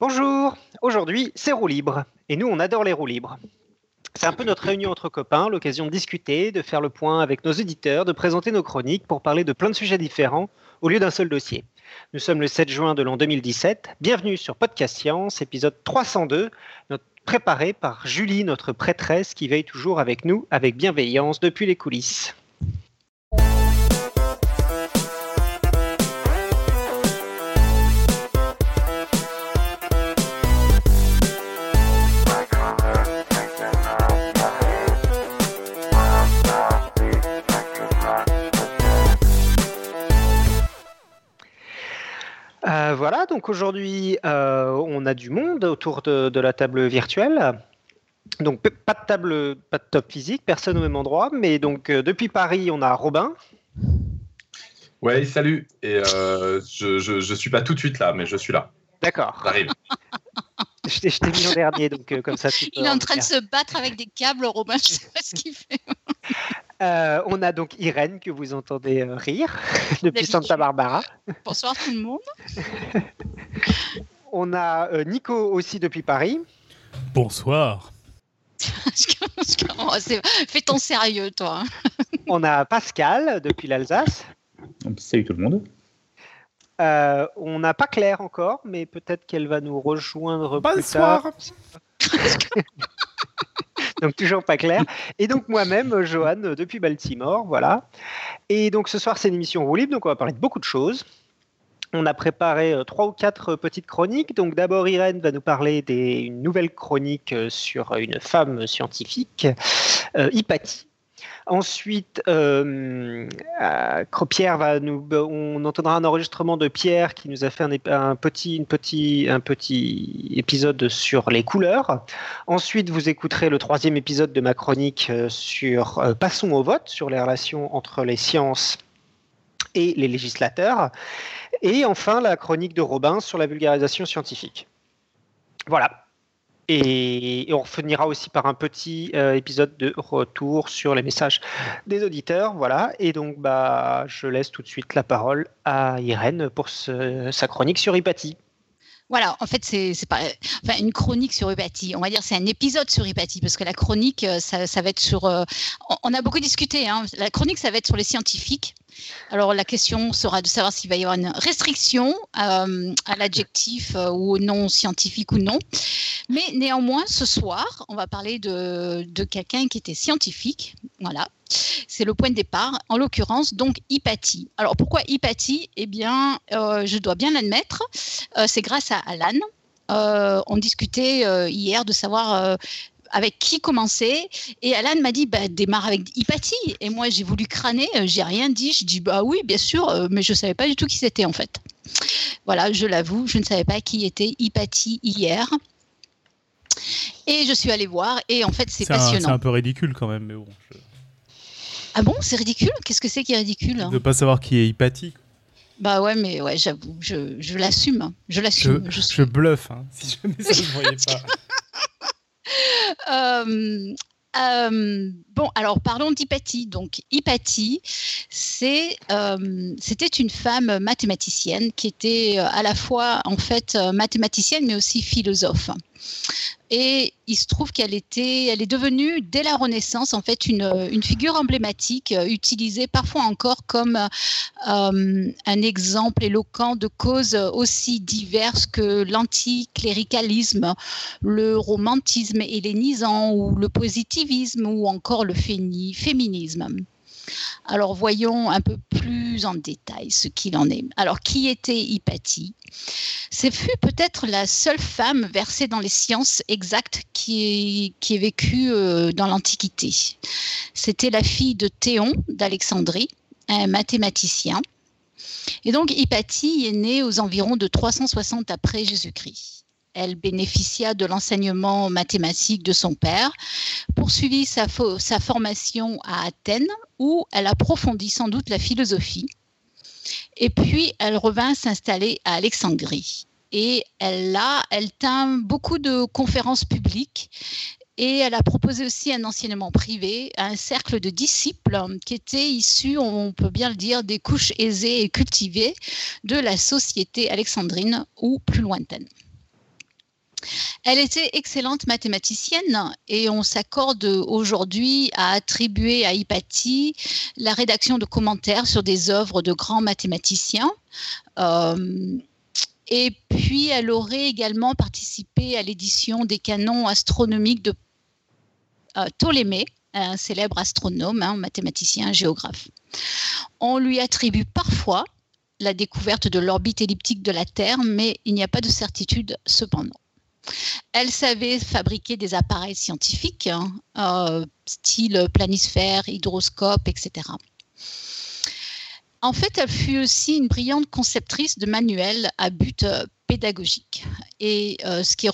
Bonjour, aujourd'hui c'est roue libre et nous on adore les roues libres. C'est un peu notre réunion entre copains, l'occasion de discuter, de faire le point avec nos éditeurs, de présenter nos chroniques pour parler de plein de sujets différents au lieu d'un seul dossier. Nous sommes le 7 juin de l'an 2017. Bienvenue sur Podcast Science, épisode 302, préparé par Julie, notre prêtresse qui veille toujours avec nous avec bienveillance depuis les coulisses. Voilà, donc aujourd'hui, euh, on a du monde autour de, la table virtuelle. Donc pas de table, pas de top physique, personne au même endroit, mais donc euh, depuis Paris, on a Robin. Ouais, salut. Et je, ne suis pas tout de suite là, mais je suis là. D'accord. J'arrive. je t'ai mis en dernier, donc comme ça. Il est en train de se battre avec des câbles, Robin. Je sais pas ce qu'il fait. Euh, on a donc Irène que vous entendez euh, rire depuis Santa Barbara. Bonsoir tout le monde. on a euh, Nico aussi depuis Paris. Bonsoir. Fais ton sérieux, toi. on a Pascal depuis l'Alsace. Salut tout le monde. on n'a pas Claire encore, mais peut-être qu'elle va nous rejoindre Bonsoir. plus tard. donc toujours pas clair. Et donc moi-même, Johan, depuis Baltimore, voilà. Et donc ce soir, c'est une émission roue libre, donc on va parler de beaucoup de choses. On a préparé euh, trois ou quatre petites chroniques. Donc d'abord, Irène va nous parler d'une nouvelle chronique euh, sur une femme scientifique, euh, Hypatie. Ensuite, euh, euh, on entendra un enregistrement de Pierre qui nous a fait un, petit, une un petit épisode sur les couleurs. Ensuite, vous écouterez le troisième épisode de ma chronique euh, sur Passons au vote, sur les relations entre les sciences et les législateurs. Et enfin, la chronique de Robin sur la vulgarisation scientifique. Voilà. Et, on finira aussi par un petit euh, épisode de retour sur les messages des auditeurs. Voilà. Et donc, bah, je laisse tout de suite la parole à Irène pour sa chronique sur Hypatie. Voilà, en fait, c'est enfin, une chronique sur Hypatie. On va dire c'est un épisode sur Hypatie, parce que la chronique, euh, ça, ça va être sur. Euh, on a beaucoup discuté. Hein. La chronique, ça va être sur les scientifiques. Alors la question sera de savoir s'il va y avoir une restriction euh, à l'adjectif euh, ou au nom scientifique ou non. Mais néanmoins, ce soir, on va parler de, quelqu'un qui était scientifique. Voilà. C'est le point de départ, en l'occurrence, donc Hypatie. Alors pourquoi Hypatie? Eh bien, euh, je dois bien l'admettre, c'est grâce à Alan. on discutait hier de savoir avec qui commencer Et Alan m'a dit, bah, démarre avec Hypatie. Et moi, j'ai voulu crâner, euh, j'ai rien dit. Je dis, bah oui, bien sûr, euh, mais je ne savais pas du tout qui c'était en fait. Voilà, je l'avoue, je ne savais pas qui était Hypatie hier. Et je suis allée voir, et en fait, c'est passionnant. C'est un peu ridicule quand même, mais bon. Ah bon, c'est ridicule? Qu'est-ce que c'est qui est ridicule De ne pas savoir qui est Hypatie. Bah ouais, mais ouais, j'avoue, je, je l'assume. Je l'assume. Je, je, bluffe, hein, si jamais ça ne voyait pas. Euh, euh, bon, alors parlons d'Hypatie. Donc, Hypatie, euh, c'était une femme mathématicienne qui était à la fois en fait mathématicienne mais aussi philosophe. Et il se trouve qu'elle était, elle est devenue dès la Renaissance en fait une, figure emblématique, euh, utilisée parfois encore comme euh, un exemple éloquent de causes aussi diverses que l'anticléricalisme, le romantisme hellénisant ou le positivisme ou encore le féminisme. Alors voyons un peu plus en détail ce qu'il en est. Alors qui était Hypatie Ce fut peut-être la seule femme versée dans les sciences exactes qui ait, vécu euh, dans l'Antiquité. C'était la fille de Théon d'Alexandrie, un mathématicien. Et donc Hypatie est née aux environs de 360 après Jésus-Christ. Elle bénéficia de l'enseignement mathématique de son père, poursuivit sa, formation à Athènes, où elle approfondit sans doute la philosophie. Et puis, elle revint s'installer à Alexandrie. Et elle, a, elle tint beaucoup de conférences publiques et elle a proposé aussi un enseignement privé à un cercle de disciples qui étaient issus, on peut bien le dire, des couches aisées et cultivées de la société alexandrine ou plus lointaine. Elle était excellente mathématicienne et on s'accorde aujourd'hui à attribuer à Hypatie la rédaction de commentaires sur des œuvres de grands mathématiciens. Euh, et puis, elle aurait également participé à l'édition des canons astronomiques de euh, Ptolémée, un célèbre astronome, un mathématicien, géographe. On lui attribue parfois la découverte de l'orbite elliptique de la Terre, mais il n'y a pas de certitude cependant. Elle savait fabriquer des appareils scientifiques, hein, euh, style planisphère, hydroscope, etc. En fait, elle fut aussi une brillante conceptrice de manuels à but euh, pédagogique. Et euh, ce qui est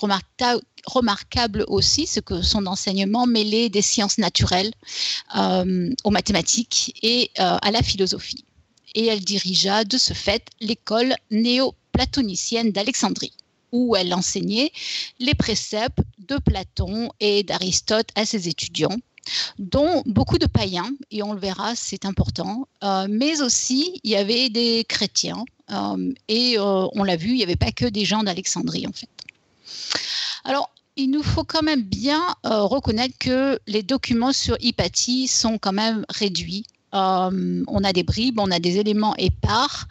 remarquable aussi, c'est que son enseignement mêlait des sciences naturelles aux mathématiques et à la philosophie. Et elle dirigea de ce fait l'école néo-platonicienne d'Alexandrie où elle enseignait les préceptes de Platon et d'Aristote à ses étudiants dont beaucoup de païens, et on le verra, c'est important, euh, mais aussi il y avait des chrétiens, euh, et euh, on l'a vu, il n'y avait pas que des gens d'Alexandrie en fait. Alors, il nous faut quand même bien reconnaître que les documents sur Hypatie sont quand même réduits. on a des bribes, on a des éléments épars.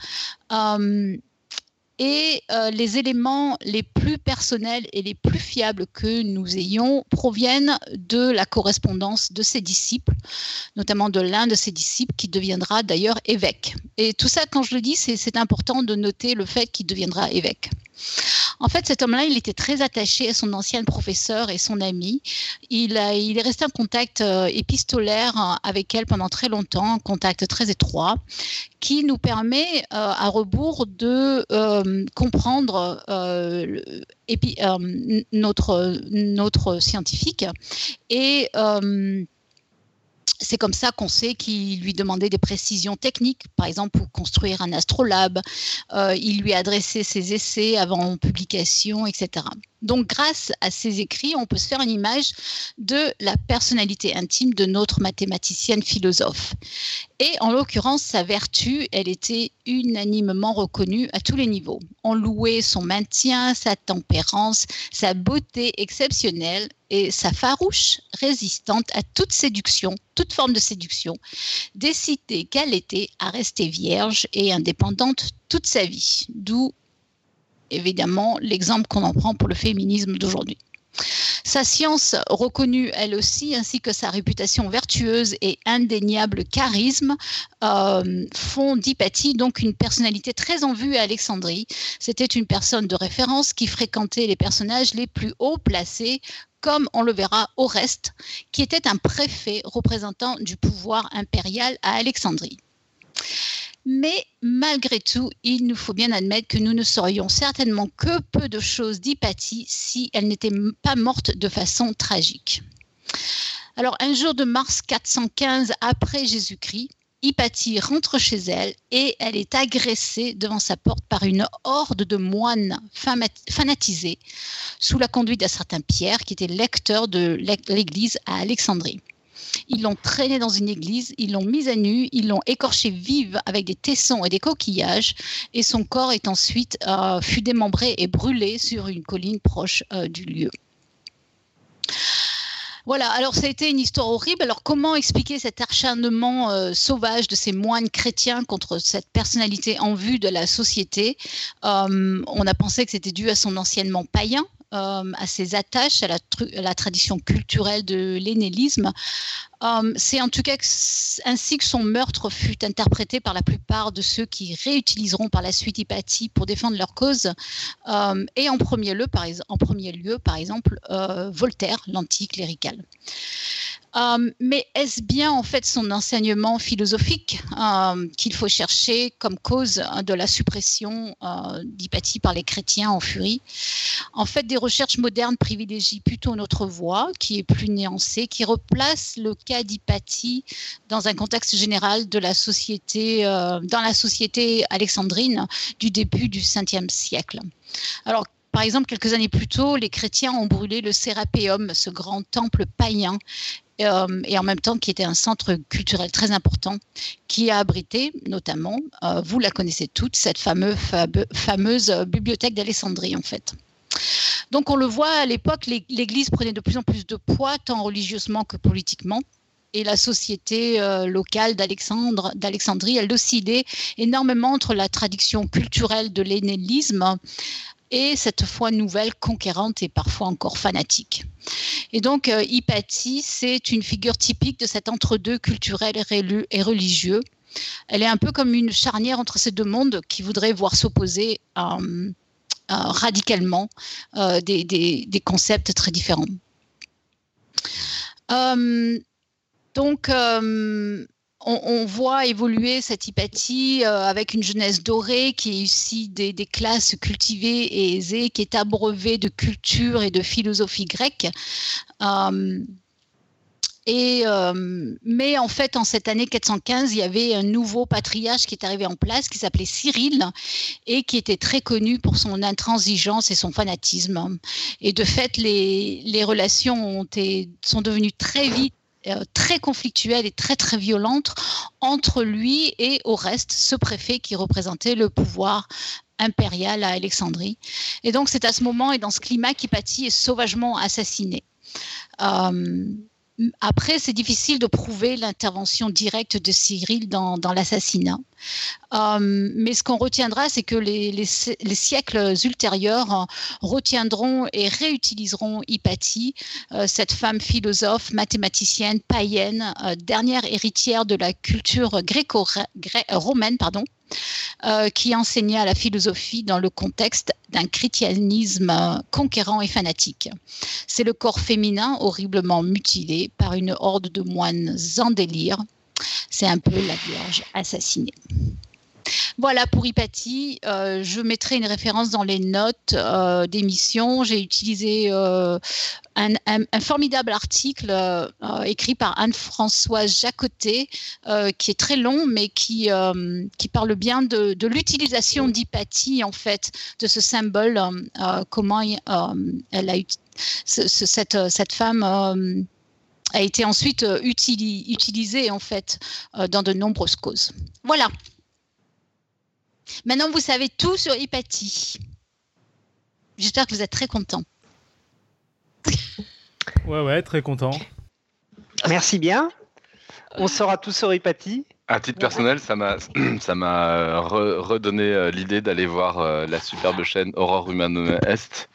Et euh, les éléments les plus personnels et les plus fiables que nous ayons proviennent de la correspondance de ses disciples, notamment de l'un de ses disciples qui deviendra d'ailleurs évêque. Et tout ça, quand je le dis, c'est important de noter le fait qu'il deviendra évêque. En fait, cet homme-là, il était très attaché à son ancien professeur et son ami. Il, il est resté en contact euh, épistolaire euh, avec elle pendant très longtemps, un contact très étroit, qui nous permet, euh, à rebours, de comprendre notre, notre scientifique et c'est comme ça qu'on sait qu'il lui demandait des précisions techniques, par exemple pour construire un astrolabe. Euh, il lui adressait ses essais avant publication, etc. Donc, grâce à ces écrits, on peut se faire une image de la personnalité intime de notre mathématicienne philosophe. Et en l'occurrence, sa vertu, elle était unanimement reconnue à tous les niveaux. On louait son maintien, sa tempérance, sa beauté exceptionnelle et sa farouche résistante à toute séduction, toute forme de séduction, décidée qu'elle était à rester vierge et indépendante toute sa vie, d'où évidemment l'exemple qu'on en prend pour le féminisme d'aujourd'hui. Sa science reconnue, elle aussi, ainsi que sa réputation vertueuse et indéniable charisme, euh, font d'Hypatie donc une personnalité très en vue à Alexandrie. C'était une personne de référence qui fréquentait les personnages les plus haut placés, comme on le verra au reste, qui était un préfet représentant du pouvoir impérial à Alexandrie. Mais malgré tout, il nous faut bien admettre que nous ne saurions certainement que peu de choses d'Hypatie si elle n'était pas morte de façon tragique. Alors, un jour de mars 415 après Jésus-Christ, Hypatie rentre chez elle et elle est agressée devant sa porte par une horde de moines fanatisés sous la conduite d'un certain Pierre qui était lecteur de l'église à Alexandrie. Ils l'ont traînée dans une église, ils l'ont mise à nu, ils l'ont écorchée vive avec des tessons et des coquillages, et son corps est ensuite euh, fut démembré et brûlé sur une colline proche euh, du lieu. Voilà, alors ça a été une histoire horrible. Alors comment expliquer cet acharnement euh, sauvage de ces moines chrétiens contre cette personnalité en vue de la société? On a pensé que c'était dû à son anciennement païen, euh, à ses attaches à la, tradition culturelle de l'énélisme. Euh, c'est en tout cas ainsi que son meurtre fut interprété par la plupart de ceux qui réutiliseront par la suite Hypatie pour défendre leur cause. Euh, et en premier lieu, par, en premier lieu, par exemple, Voltaire, l'anticlérical. Euh, mais est-ce bien en fait son enseignement philosophique euh, qu'il faut chercher comme cause de la suppression euh, d'Hypatie par les chrétiens en furie? En fait, des recherches modernes privilégient plutôt notre voie, qui est plus nuancée, qui replace le cas d'Hypatie dans un contexte général de la société, dans la société alexandrine du début du 5e siècle. Alors, par exemple, quelques années plus tôt, les chrétiens ont brûlé le Sérapéum, ce grand temple païen, euh, et en même temps qui était un centre culturel très important, qui a abrité notamment, euh, vous la connaissez toutes, cette fameuse, bibliothèque d'Alexandrie en fait. Donc on le voit à l'époque, l'Église prenait de plus en plus de poids, tant religieusement que politiquement. Et la société euh, locale d'Alexandrie, elle oscillait énormément entre la tradition culturelle de l'hélénisme et cette foi nouvelle, conquérante et parfois encore fanatique. Et donc, euh, Hypatie, c'est une figure typique de cet entre-deux culturel et religieux. Elle est un peu comme une charnière entre ces deux mondes qui voudraient voir s'opposer euh, radicalement euh, des, des, concepts très différents. donc, on, voit évoluer cette hypatie euh, avec une jeunesse dorée qui est ici des, classes cultivées et aisées, qui est abreuvée de culture et de philosophie grecque. Euh, et, euh, mais en fait, en cette année 415, il y avait un nouveau patriarche qui est arrivé en place, qui s'appelait Cyril, et qui était très connu pour son intransigeance et son fanatisme. Et de fait, les, relations ont été, sont devenues très vite très conflictuelle et très très violente entre lui et au reste ce préfet qui représentait le pouvoir impérial à Alexandrie. Et donc c'est à ce moment et dans ce climat qu'Hypatie est sauvagement assassiné. Euh, après, c'est difficile de prouver l'intervention directe de Cyril dans, l'assassinat. Euh, mais ce qu'on retiendra, c'est que les, siècles ultérieurs retiendront et réutiliseront Hypatie, euh, cette femme philosophe, mathématicienne, païenne, euh, dernière héritière de la culture gréco-romaine, pardon, euh, qui enseignait la philosophie dans le contexte d'un christianisme conquérant et fanatique. C'est le corps féminin horriblement mutilé par une horde de moines en délire. C'est un peu la Vierge assassinée. Voilà pour Hypatie. Euh, je mettrai une référence dans les notes euh, d'émission. J'ai utilisé euh, un, formidable article écrit par Anne-Françoise Jacotet, qui est très long, mais qui, qui parle bien de, l'utilisation d'Hypatie, en fait, de ce symbole, comment elle a cette, cette femme a été ensuite utilisée en fait dans de nombreuses causes. Voilà. Maintenant, vous savez tout sur Hypatie. J'espère que vous êtes très content. Ouais, ouais, très content. Merci bien. On saura tout sur Hypatie. À titre personnel, ça m'a ça m'a redonné euh, l'idée d'aller voir euh, la superbe chaîne Aurore Humanum Est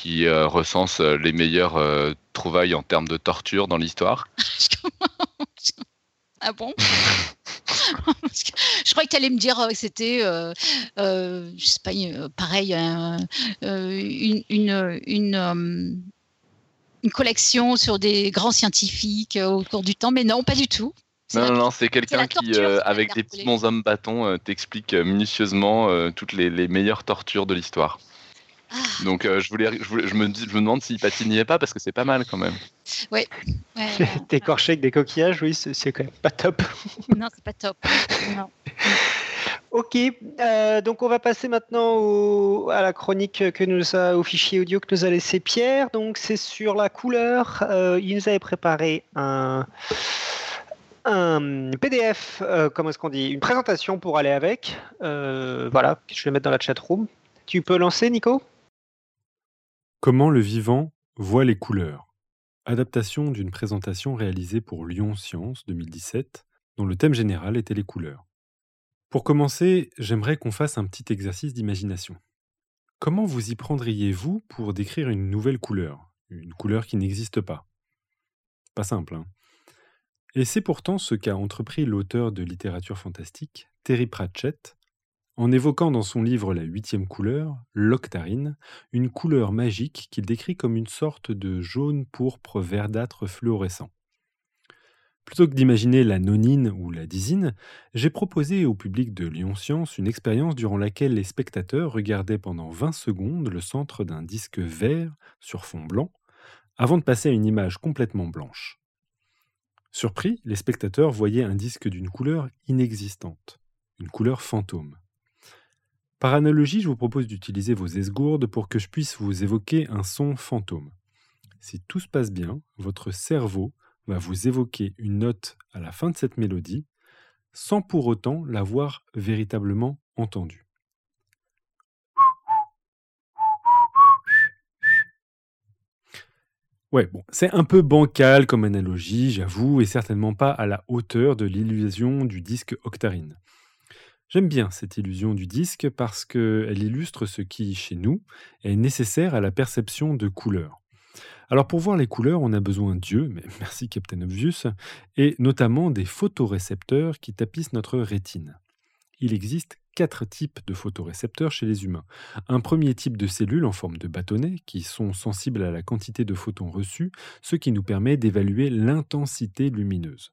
qui euh, recense les meilleures trouvailles en termes de torture dans l'histoire. ah bon? Je crois que tu allais me dire que c'était, euh, euh, je sais pas, euh, pareil, une, une, une, une, collection sur des grands scientifiques au cours du temps, mais non, pas du tout. Non, non, non, c'est quelqu'un qui, avec des petits bons hommes bâtons, t'explique minutieusement toutes les, les meilleures tortures de l'histoire. Ah. Donc je, voulais, je, me, je me demande s'il est pas parce que c'est pas mal quand même. Ouais. T'écorcher avec des coquillages, oui, c'est quand même pas top. non, c'est pas top. Ok, euh, donc on va passer maintenant à la chronique que nous a, au fichier audio que nous a laissé Pierre. Donc c'est sur la couleur. Euh, il nous avait préparé un, un PDF, euh, comment est-ce qu'on dit, une présentation pour aller avec. voilà, je vais mettre dans la chat room. Tu peux lancer, Nico? Comment le vivant voit les couleurs? Adaptation d'une présentation réalisée pour Lyon Science 2017, dont le thème général était les couleurs. Pour commencer, j'aimerais qu'on fasse un petit exercice d'imagination. Comment vous y prendriez-vous pour décrire une nouvelle couleur? Une couleur qui n'existe pas Pas simple, hein Et c'est pourtant ce qu'a entrepris l'auteur de littérature fantastique, Terry Pratchett, en évoquant dans son livre La huitième couleur, l'octarine, une couleur magique qu'il décrit comme une sorte de jaune pourpre verdâtre fluorescent. Plutôt que d'imaginer la nonine ou la dizine, j'ai proposé au public de Lyon Science une expérience durant laquelle les spectateurs regardaient pendant 20 secondes le centre d'un disque vert sur fond blanc, avant de passer à une image complètement blanche. Surpris, les spectateurs voyaient un disque d'une couleur inexistante, une couleur fantôme. Par analogie, je vous propose d'utiliser vos esgourdes pour que je puisse vous évoquer un son fantôme. Si tout se passe bien, votre cerveau va vous évoquer une note à la fin de cette mélodie, sans pour autant l'avoir véritablement entendue. Ouais, bon, c'est un peu bancal comme analogie, j'avoue, et certainement pas à la hauteur de l'illusion du disque octarine. J'aime bien cette illusion du disque parce qu'elle illustre ce qui, chez nous, est nécessaire à la perception de couleurs. Alors pour voir les couleurs, on a besoin d'yeux, mais merci Captain Obvious, et notamment des photorécepteurs qui tapissent notre rétine. Il existe quatre types de photorécepteurs chez les humains. Un premier type de cellules en forme de bâtonnet qui sont sensibles à la quantité de photons reçus, ce qui nous permet d'évaluer l'intensité lumineuse.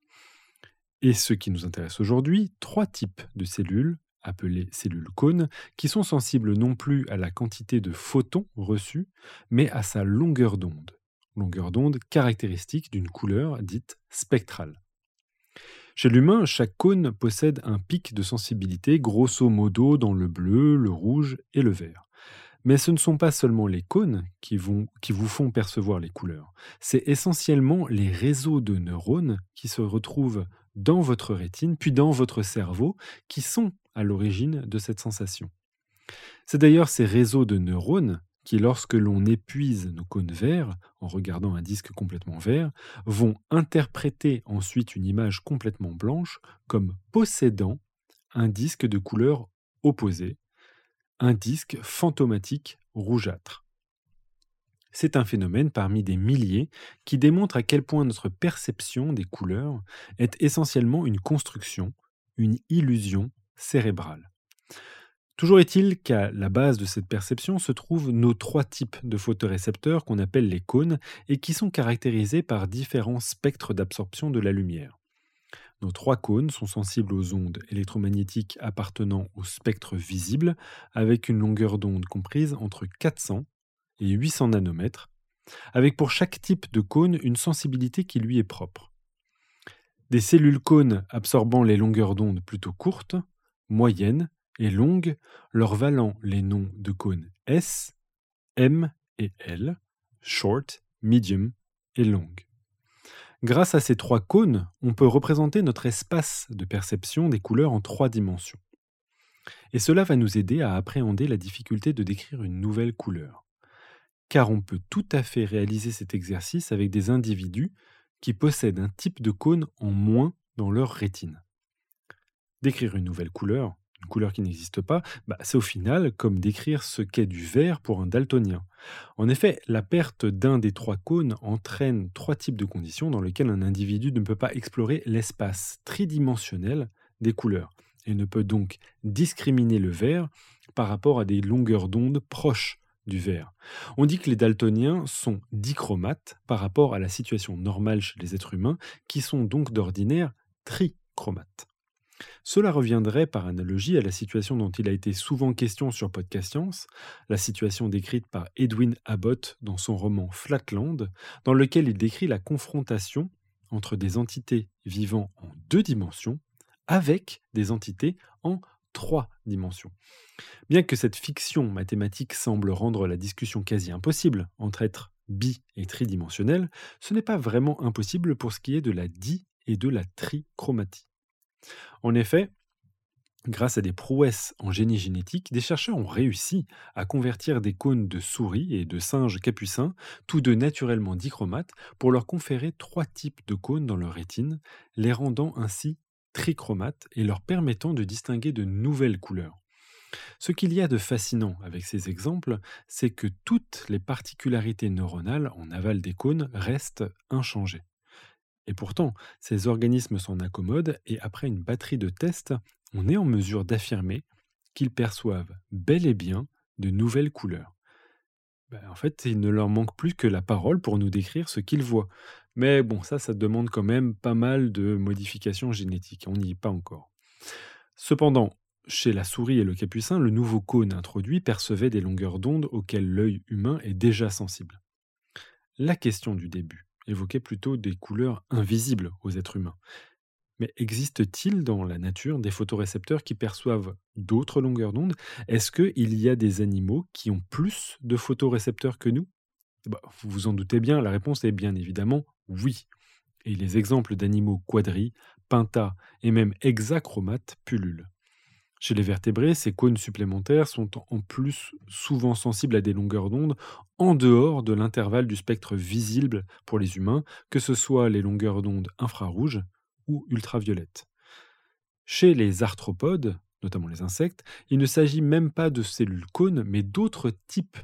Et ce qui nous intéresse aujourd'hui, trois types de cellules appelées cellules cônes, qui sont sensibles non plus à la quantité de photons reçus, mais à sa longueur d'onde longueur d'onde caractéristique d'une couleur dite spectrale. Chez l'humain, chaque cône possède un pic de sensibilité grosso modo dans le bleu, le rouge et le vert. Mais ce ne sont pas seulement les cônes qui, qui vous font percevoir les couleurs, c'est essentiellement les réseaux de neurones qui se retrouvent dans votre rétine, puis dans votre cerveau, qui sont à l'origine de cette sensation. C'est d'ailleurs ces réseaux de neurones qui, lorsque l'on épuise nos cônes verts, en regardant un disque complètement vert, vont interpréter ensuite une image complètement blanche comme possédant un disque de couleur opposée, un disque fantomatique rougeâtre. C'est un phénomène parmi des milliers qui démontre à quel point notre perception des couleurs est essentiellement une construction, une illusion cérébrale. Toujours est-il qu'à la base de cette perception se trouvent nos trois types de photorécepteurs qu'on appelle les cônes et qui sont caractérisés par différents spectres d'absorption de la lumière. Nos trois cônes sont sensibles aux ondes électromagnétiques appartenant au spectre visible avec une longueur d'onde comprise entre 400 et 800 nanomètres, avec pour chaque type de cône une sensibilité qui lui est propre. Des cellules cônes absorbant les longueurs d'onde plutôt courtes, moyennes et longues, leur valant les noms de cônes S, M et L, short, medium et long. Grâce à ces trois cônes, on peut représenter notre espace de perception des couleurs en trois dimensions. Et cela va nous aider à appréhender la difficulté de décrire une nouvelle couleur. Car on peut tout à fait réaliser cet exercice avec des individus qui possèdent un type de cône en moins dans leur rétine. Décrire une nouvelle couleur, une couleur qui n'existe pas, bah, c'est au final comme décrire ce qu'est du vert pour un daltonien. En effet, la perte d'un des trois cônes entraîne trois types de conditions dans lesquelles un individu ne peut pas explorer l'espace tridimensionnel des couleurs et ne peut donc discriminer le vert par rapport à des longueurs d'onde proches du. On dit que les daltoniens sont dichromates par rapport à la situation normale chez les êtres humains, qui sont donc d'ordinaire trichromates. Cela reviendrait par analogie à la situation dont il a été souvent question sur Podcast Science, la situation décrite par Edwin Abbott dans son roman Flatland, dans lequel il décrit la confrontation entre des entités vivant en deux dimensions avec des entités en trois dimensions. Bien que cette fiction mathématique semble rendre la discussion quasi impossible entre êtres bi et tridimensionnels, ce n'est pas vraiment impossible pour ce qui est de la di et de la trichromatie. En effet, grâce à des prouesses en génie génétique, des chercheurs ont réussi à convertir des cônes de souris et de singes capucins, tous deux naturellement dichromates, pour leur conférer trois types de cônes dans leur rétine, les rendant ainsi trichromates et leur permettant de distinguer de nouvelles couleurs. Ce qu'il y a de fascinant avec ces exemples, c'est que toutes les particularités neuronales en aval des cônes restent inchangées. Et pourtant, ces organismes s'en accommodent et après une batterie de tests, on est en mesure d'affirmer qu'ils perçoivent bel et bien de nouvelles couleurs. Ben, en fait, il ne leur manque plus que la parole pour nous décrire ce qu'ils voient. Mais bon, ça, ça demande quand même pas mal de modifications génétiques. On n'y est pas encore. Cependant, chez la souris et le capucin, le nouveau cône introduit percevait des longueurs d'onde auxquelles l'œil humain est déjà sensible. La question du début évoquait plutôt des couleurs invisibles aux êtres humains. Mais existe-t-il dans la nature des photorécepteurs qui perçoivent d'autres longueurs d'onde? Est-ce qu'il y a des animaux qui ont plus de photorécepteurs que nous? Bah, Vous vous en doutez bien, la réponse est bien évidemment oui. Et les exemples d'animaux quadris, pinta et même hexachromates pullulent. Chez les vertébrés, ces cônes supplémentaires sont en plus souvent sensibles à des longueurs d'onde en dehors de l'intervalle du spectre visible pour les humains, que ce soit les longueurs d'onde infrarouges ou ultraviolettes. Chez les arthropodes, notamment les insectes, il ne s'agit même pas de cellules cônes, mais d'autres types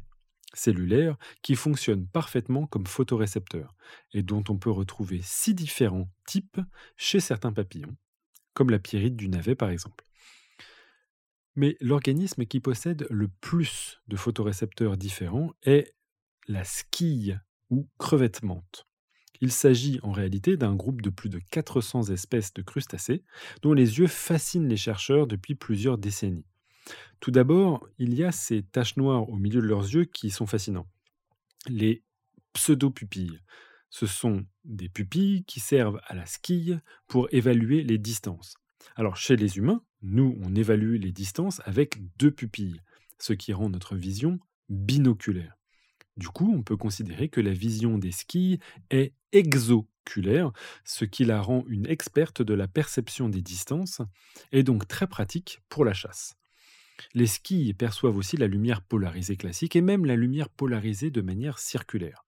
cellulaires qui fonctionnent parfaitement comme photorécepteurs et dont on peut retrouver six différents types chez certains papillons, comme la pyrite du navet par exemple. Mais l'organisme qui possède le plus de photorécepteurs différents est la squille ou crevette menthe. Il s'agit en réalité d'un groupe de plus de 400 espèces de crustacés dont les yeux fascinent les chercheurs depuis plusieurs décennies. Tout d'abord, il y a ces taches noires au milieu de leurs yeux qui sont fascinants. Les pseudopupilles. Ce sont des pupilles qui servent à la squille pour évaluer les distances. Alors chez les humains, nous, on évalue les distances avec deux pupilles, ce qui rend notre vision binoculaire. Du coup, on peut considérer que la vision des skis est exoculaire, ce qui la rend une experte de la perception des distances et donc très pratique pour la chasse. Les skis perçoivent aussi la lumière polarisée classique et même la lumière polarisée de manière circulaire.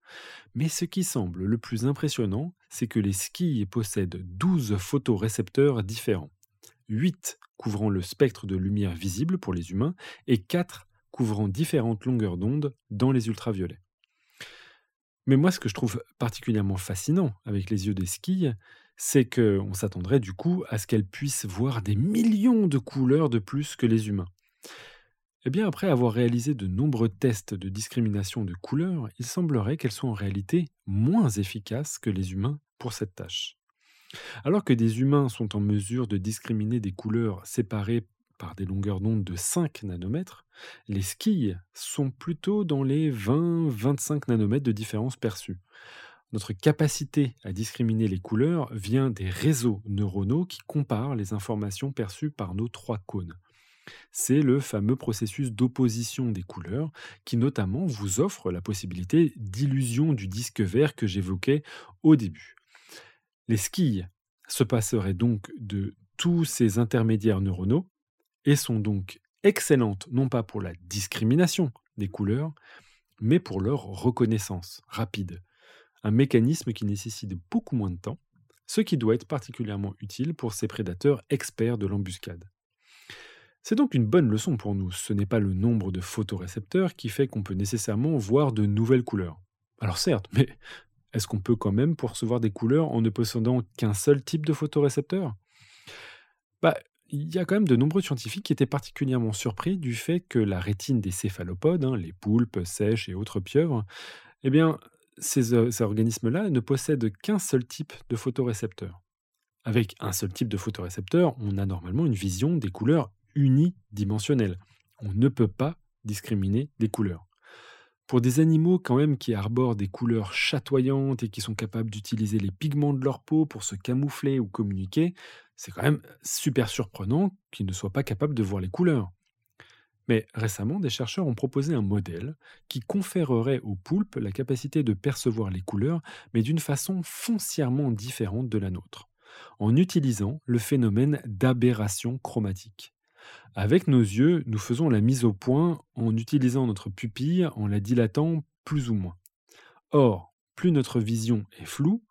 Mais ce qui semble le plus impressionnant, c'est que les skis possèdent 12 photorécepteurs différents. 8 couvrant le spectre de lumière visible pour les humains et 4 couvrant différentes longueurs d'onde dans les ultraviolets. Mais moi, ce que je trouve particulièrement fascinant avec les yeux des skis, c'est qu'on s'attendrait du coup à ce qu'elles puissent voir des millions de couleurs de plus que les humains. Eh bien, après avoir réalisé de nombreux tests de discrimination de couleurs, il semblerait qu'elles soient en réalité moins efficaces que les humains pour cette tâche. Alors que des humains sont en mesure de discriminer des couleurs séparées par des longueurs d'onde de 5 nanomètres, les skis sont plutôt dans les 20-25 nanomètres de différence perçue. Notre capacité à discriminer les couleurs vient des réseaux neuronaux qui comparent les informations perçues par nos trois cônes. C'est le fameux processus d'opposition des couleurs qui notamment vous offre la possibilité d'illusion du disque vert que j'évoquais au début. Les skis se passeraient donc de tous ces intermédiaires neuronaux et sont donc excellentes non pas pour la discrimination des couleurs, mais pour leur reconnaissance rapide. Un mécanisme qui nécessite beaucoup moins de temps, ce qui doit être particulièrement utile pour ces prédateurs experts de l'embuscade. C'est donc une bonne leçon pour nous. Ce n'est pas le nombre de photorécepteurs qui fait qu'on peut nécessairement voir de nouvelles couleurs. Alors certes, mais est-ce qu'on peut quand même percevoir des couleurs en ne possédant qu'un seul type de photorécepteur? Bah, Il y a quand même de nombreux scientifiques qui étaient particulièrement surpris du fait que la rétine des céphalopodes, hein, les poulpes, sèches et autres pieuvres, eh bien, ces, euh, ces organismes-là ne possèdent qu'un seul type de photorécepteur. Avec un seul type de photorécepteur, on a normalement une vision des couleurs unidimensionnelle. On ne peut pas discriminer des couleurs. Pour des animaux quand même qui arborent des couleurs chatoyantes et qui sont capables d'utiliser les pigments de leur peau pour se camoufler ou communiquer, c'est quand même super surprenant qu'ils ne soient pas capables de voir les couleurs. Mais récemment, des chercheurs ont proposé un modèle qui conférerait aux poulpes la capacité de percevoir les couleurs, mais d'une façon foncièrement différente de la nôtre, en utilisant le phénomène d'aberration chromatique. Avec nos yeux, nous faisons la mise au point en utilisant notre pupille en la dilatant plus ou moins. Or, plus notre vision est floue,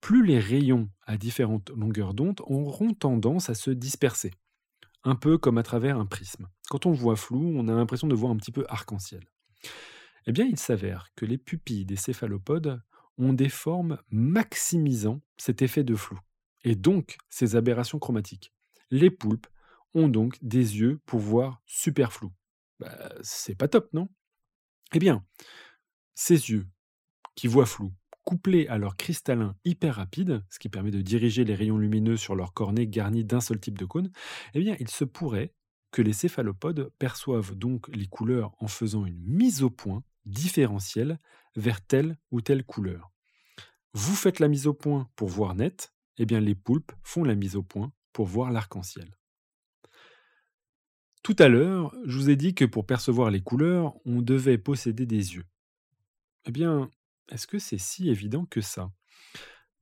plus les rayons à différentes longueurs d'onde auront tendance à se disperser, un peu comme à travers un prisme. Quand on voit flou, on a l'impression de voir un petit peu arc-en-ciel. Eh bien, il s'avère que les pupilles des céphalopodes ont des formes maximisant cet effet de flou, et donc ces aberrations chromatiques. Les poulpes ont donc des yeux pour voir super flou. Bah, c'est pas top, non? Eh bien, ces yeux qui voient flou, couplés à leur cristallin hyper rapide, ce qui permet de diriger les rayons lumineux sur leur cornée garnie d'un seul type de cône, eh bien, il se pourrait que les céphalopodes perçoivent donc les couleurs en faisant une mise au point différentielle vers telle ou telle couleur. Vous faites la mise au point pour voir net, eh bien les poulpes font la mise au point pour voir l'arc-en-ciel. Tout à l'heure, je vous ai dit que pour percevoir les couleurs, on devait posséder des yeux. Eh bien, est-ce que c'est si évident que ça?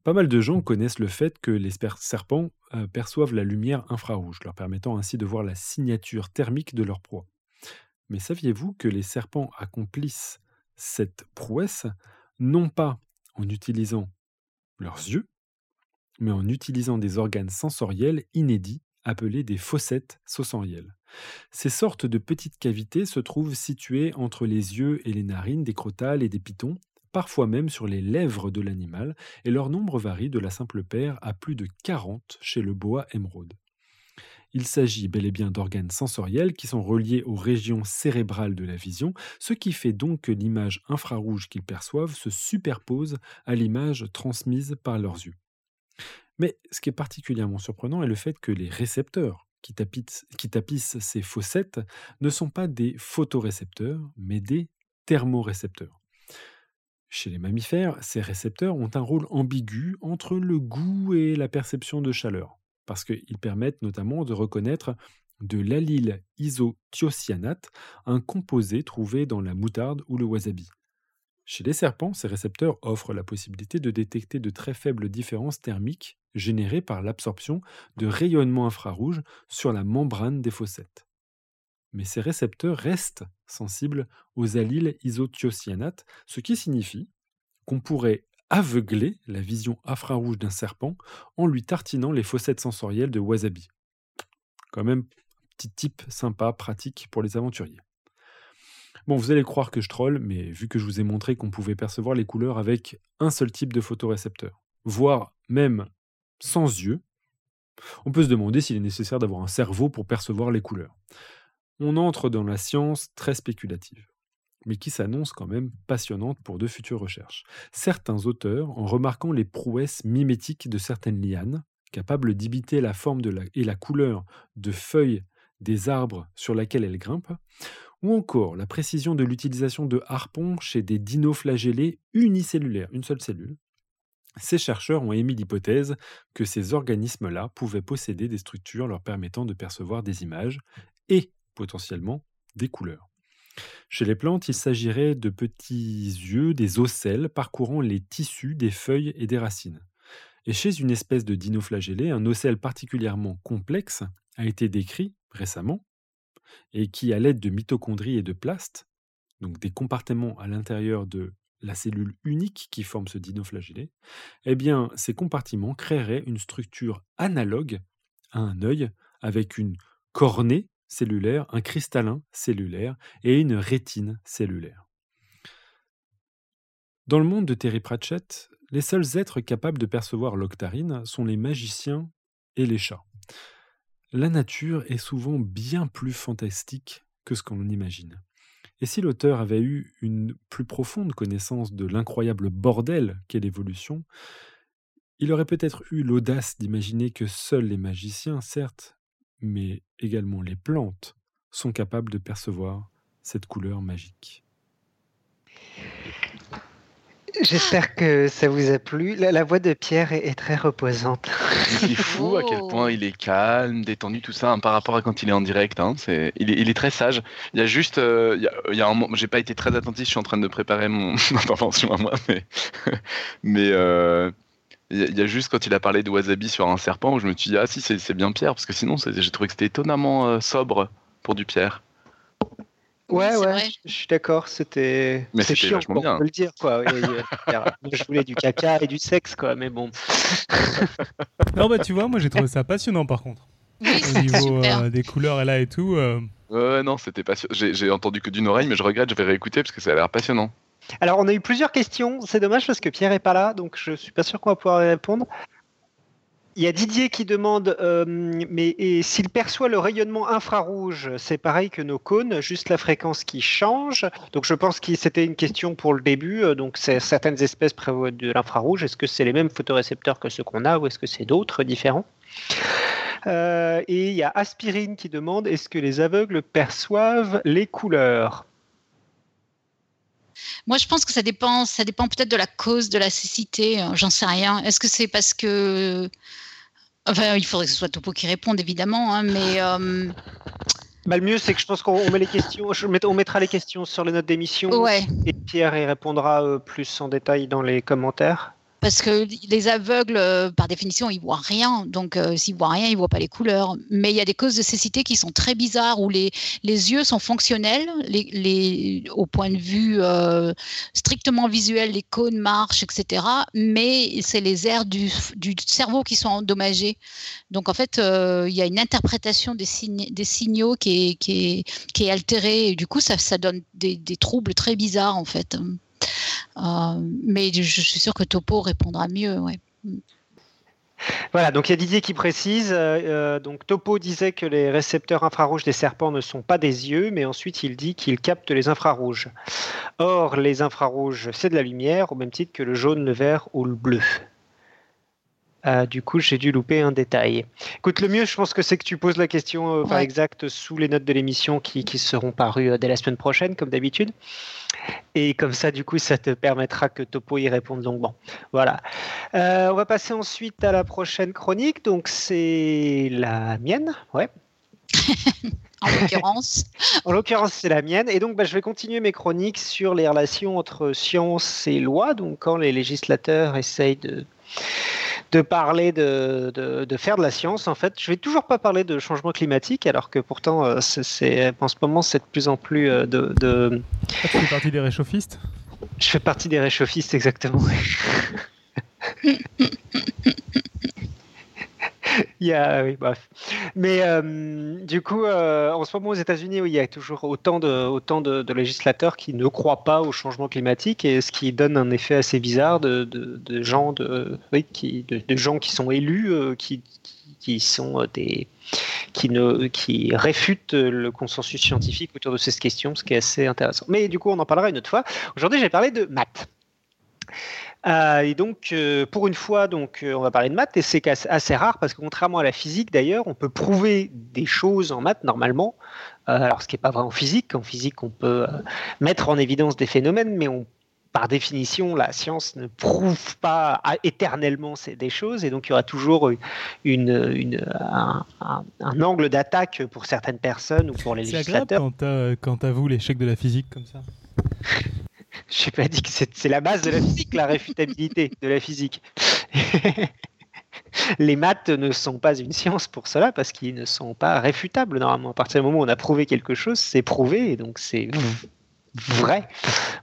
Pas mal de gens connaissent le fait que les serpents euh, perçoivent la lumière infrarouge, leur permettant ainsi de voir la signature thermique de leur proie. Mais saviez-vous que les serpents accomplissent cette prouesse non pas en utilisant leurs yeux, mais en utilisant des organes sensoriels inédits appelés des fossettes sensorielles. Ces sortes de petites cavités se trouvent situées entre les yeux et les narines des crotales et des pitons, parfois même sur les lèvres de l'animal, et leur nombre varie de la simple paire à plus de 40 chez le boa émeraude. Il s'agit bel et bien d'organes sensoriels qui sont reliés aux régions cérébrales de la vision, ce qui fait donc que l'image infrarouge qu'ils perçoivent se superpose à l'image transmise par leurs yeux. Mais ce qui est particulièrement surprenant est le fait que les récepteurs qui tapissent, ces fossettes ne sont pas des photorécepteurs, mais des thermorécepteurs. Chez les mammifères, ces récepteurs ont un rôle ambigu entre le goût et la perception de chaleur parce qu'ils permettent notamment de reconnaître de l'allyle isothiocyanate, un composé trouvé dans la moutarde ou le wasabi. Chez les serpents, ces récepteurs offrent la possibilité de détecter de très faibles différences thermiques générées par l'absorption de rayonnements infrarouges sur la membrane des fossettes. Mais ces récepteurs restent sensibles aux allyles isothiocyanate, ce qui signifie qu'on pourrait aveugler la vision infrarouge d'un serpent en lui tartinant les fossettes sensorielles de wasabi. Quand même, petit type sympa, pratique pour les aventuriers. Bon, vous allez croire que je troll, mais vu que je vous ai montré qu'on pouvait percevoir les couleurs avec un seul type de photorécepteur, voire même sans yeux, on peut se demander s'il est nécessaire d'avoir un cerveau pour percevoir les couleurs. On entre dans la science très spéculative mais qui s'annonce quand même passionnante pour de futures recherches. Certains auteurs, en remarquant les prouesses mimétiques de certaines lianes, capables d'imiter la forme et la couleur de feuilles des arbres sur lesquels elles grimpent, ou encore la précision de l'utilisation de harpons chez des dinoflagellés unicellulaires, une seule cellule, ces chercheurs ont émis l'hypothèse que ces organismes-là pouvaient posséder des structures leur permettant de percevoir des images et potentiellement des couleurs. Chez les plantes, il s'agirait de petits yeux, des ocelles parcourant les tissus des feuilles et des racines. Et chez une espèce de dinoflagellé, un ocelle particulièrement complexe a été décrit récemment et qui, à l'aide de mitochondries et de plastes, donc des compartiments à l'intérieur de la cellule unique qui forme ce dinoflagellé, eh ces compartiments créeraient une structure analogue à un œil avec une cornée cellulaire, un cristallin cellulaire et une rétine cellulaire. Dans le monde de Terry Pratchett, les seuls êtres capables de percevoir l'octarine sont les magiciens et les chats. La nature est souvent bien plus fantastique que ce qu'on imagine. Et si l'auteur avait eu une plus profonde connaissance de l'incroyable bordel qu'est l'évolution, il aurait peut-être eu l'audace d'imaginer que seuls les magiciens, certes, mais également les plantes sont capables de percevoir cette couleur magique. J'espère que ça vous a plu. La, voix de Pierre est, très reposante. C'est fou à quel point il est calme, détendu, tout ça, hein, par rapport à quand il est en direct. Hein. il, est, très sage. Il y a juste, euh, il, j'ai pas été très attentif. Je suis en train de préparer mon intervention à moi, mais, mais euh, il y a juste quand il a parlé de wasabi sur un serpent où je me suis dit, ah si, c'est bien Pierre, parce que sinon, j'ai trouvé que c'était étonnamment euh, sobre pour du Pierre. Ouais, ouais, je suis d'accord, c'était. Mais c'est chiant, pour bien. le dire, quoi. je voulais du caca et du sexe, quoi, mais bon. non, bah tu vois, moi j'ai trouvé ça passionnant par contre. Au niveau euh, des couleurs et là et tout. Euh. Ouais, non, c'était passionnant. J'ai entendu que d'une oreille, mais je regrette, je vais réécouter parce que ça a l'air passionnant. Alors, on a eu plusieurs questions. C'est dommage parce que Pierre est pas là, donc je suis pas sûr qu'on va pouvoir y répondre. Il y a Didier qui demande, euh, mais s'il perçoit le rayonnement infrarouge, c'est pareil que nos cônes, juste la fréquence qui change. Donc je pense que c'était une question pour le début. Euh, donc certaines espèces prévoient de l'infrarouge. Est-ce que c'est les mêmes photorécepteurs que ceux qu'on a ou est-ce que c'est d'autres différents? Euh, Et il y a Aspirine qui demande, est-ce que les aveugles perçoivent les couleurs? Moi, je pense que ça dépend, ça dépend peut-être de la cause de la cécité. Euh, j'en sais rien. Est-ce que c'est parce que. Enfin, il faudrait que ce soit Topo qui réponde, évidemment, hein, mais. Euh, bah, le mieux, c'est que je pense qu'on met les questions, on mettra les questions sur les notes d'émission. Ouais. Et Pierre y répondra euh, plus en détail dans les commentaires. Parce que les aveugles, euh, par définition, ils voient rien. Donc, euh, s'ils voient rien, ils voient pas les couleurs. Mais il y a des causes de cécité qui sont très bizarres, où les, les yeux sont fonctionnels, les, les, au point de vue euh, strictement visuel, les cônes marchent, etc. Mais c'est les aires du, du, cerveau qui sont endommagés. Donc, en fait, il y a une interprétation des, des signaux qui est, qui, est, qui est altérée. Et du coup, ça, ça donne des, des troubles très bizarres, en fait. Euh, mais je, suis sûr que Topo répondra mieux. Voilà, donc il y a Didier qui précise, euh, euh, donc Topo disait que les récepteurs infrarouges des serpents ne sont pas des yeux, mais ensuite il dit qu'ils captent les infrarouges. Or, les infrarouges, c'est de la lumière, au même titre que le jaune, le vert ou le bleu. Du coup, j'ai dû louper un détail. Écoute, le mieux, je pense que c'est que tu poses la question par exact sous les notes de l'émission qui, qui, seront parues dès la semaine prochaine, comme d'habitude. Et comme ça, du coup, ça te permettra que Topo y réponde longuement. Voilà. Euh, on va passer ensuite à la prochaine chronique. Donc, c'est la mienne. Ouais. en l'occurrence. en l'occurrence, c'est la mienne. Et donc, bah, je vais continuer mes chroniques sur les relations entre science et loi. Donc, quand les législateurs essayent de de parler de, de, faire de la science. En fait, je vais toujours pas parler de changement climatique, alors que pourtant, euh, c'est, en ce moment, c'est de plus en plus euh, de. de... tu fais partie des réchauffistes? Je fais partie des réchauffistes, exactement. il y a, oui, bref. Mais euh, du coup, euh, en ce moment aux États-Unis, il y a toujours autant de, autant de, législateurs qui ne croient pas au changement climatique, et ce qui donne un effet assez bizarre de, gens, de, oui, qui, de, gens qui sont élus, euh, qui, qui sont des qui, ne, qui réfutent le consensus scientifique autour de cette question, ce qui est assez intéressant. Mais du coup, on en parlera une autre fois. Aujourd'hui, j'ai parlé de maths. Euh, et donc, euh, pour une fois, donc, euh, on va parler de maths, et c'est assez rare parce que contrairement à la physique d'ailleurs, on peut prouver des choses en maths normalement. alors, ce qui n'est pas vrai en physique. En physique, on peut mettre en évidence des phénomènes, mais on, par définition, la science ne prouve pas éternellement des choses, et donc il y aura toujours une, une, un, un, angle d'attaque pour certaines personnes ou pour les législateurs. C'est quand tu avoues l'échec de la physique comme ça je n'ai pas dit que c'est la base de la physique, la réfutabilité de la physique. les maths ne sont pas une science pour cela parce qu'ils ne sont pas réfutables normalement. À partir du moment où on a prouvé quelque chose, c'est prouvé et donc c'est vrai.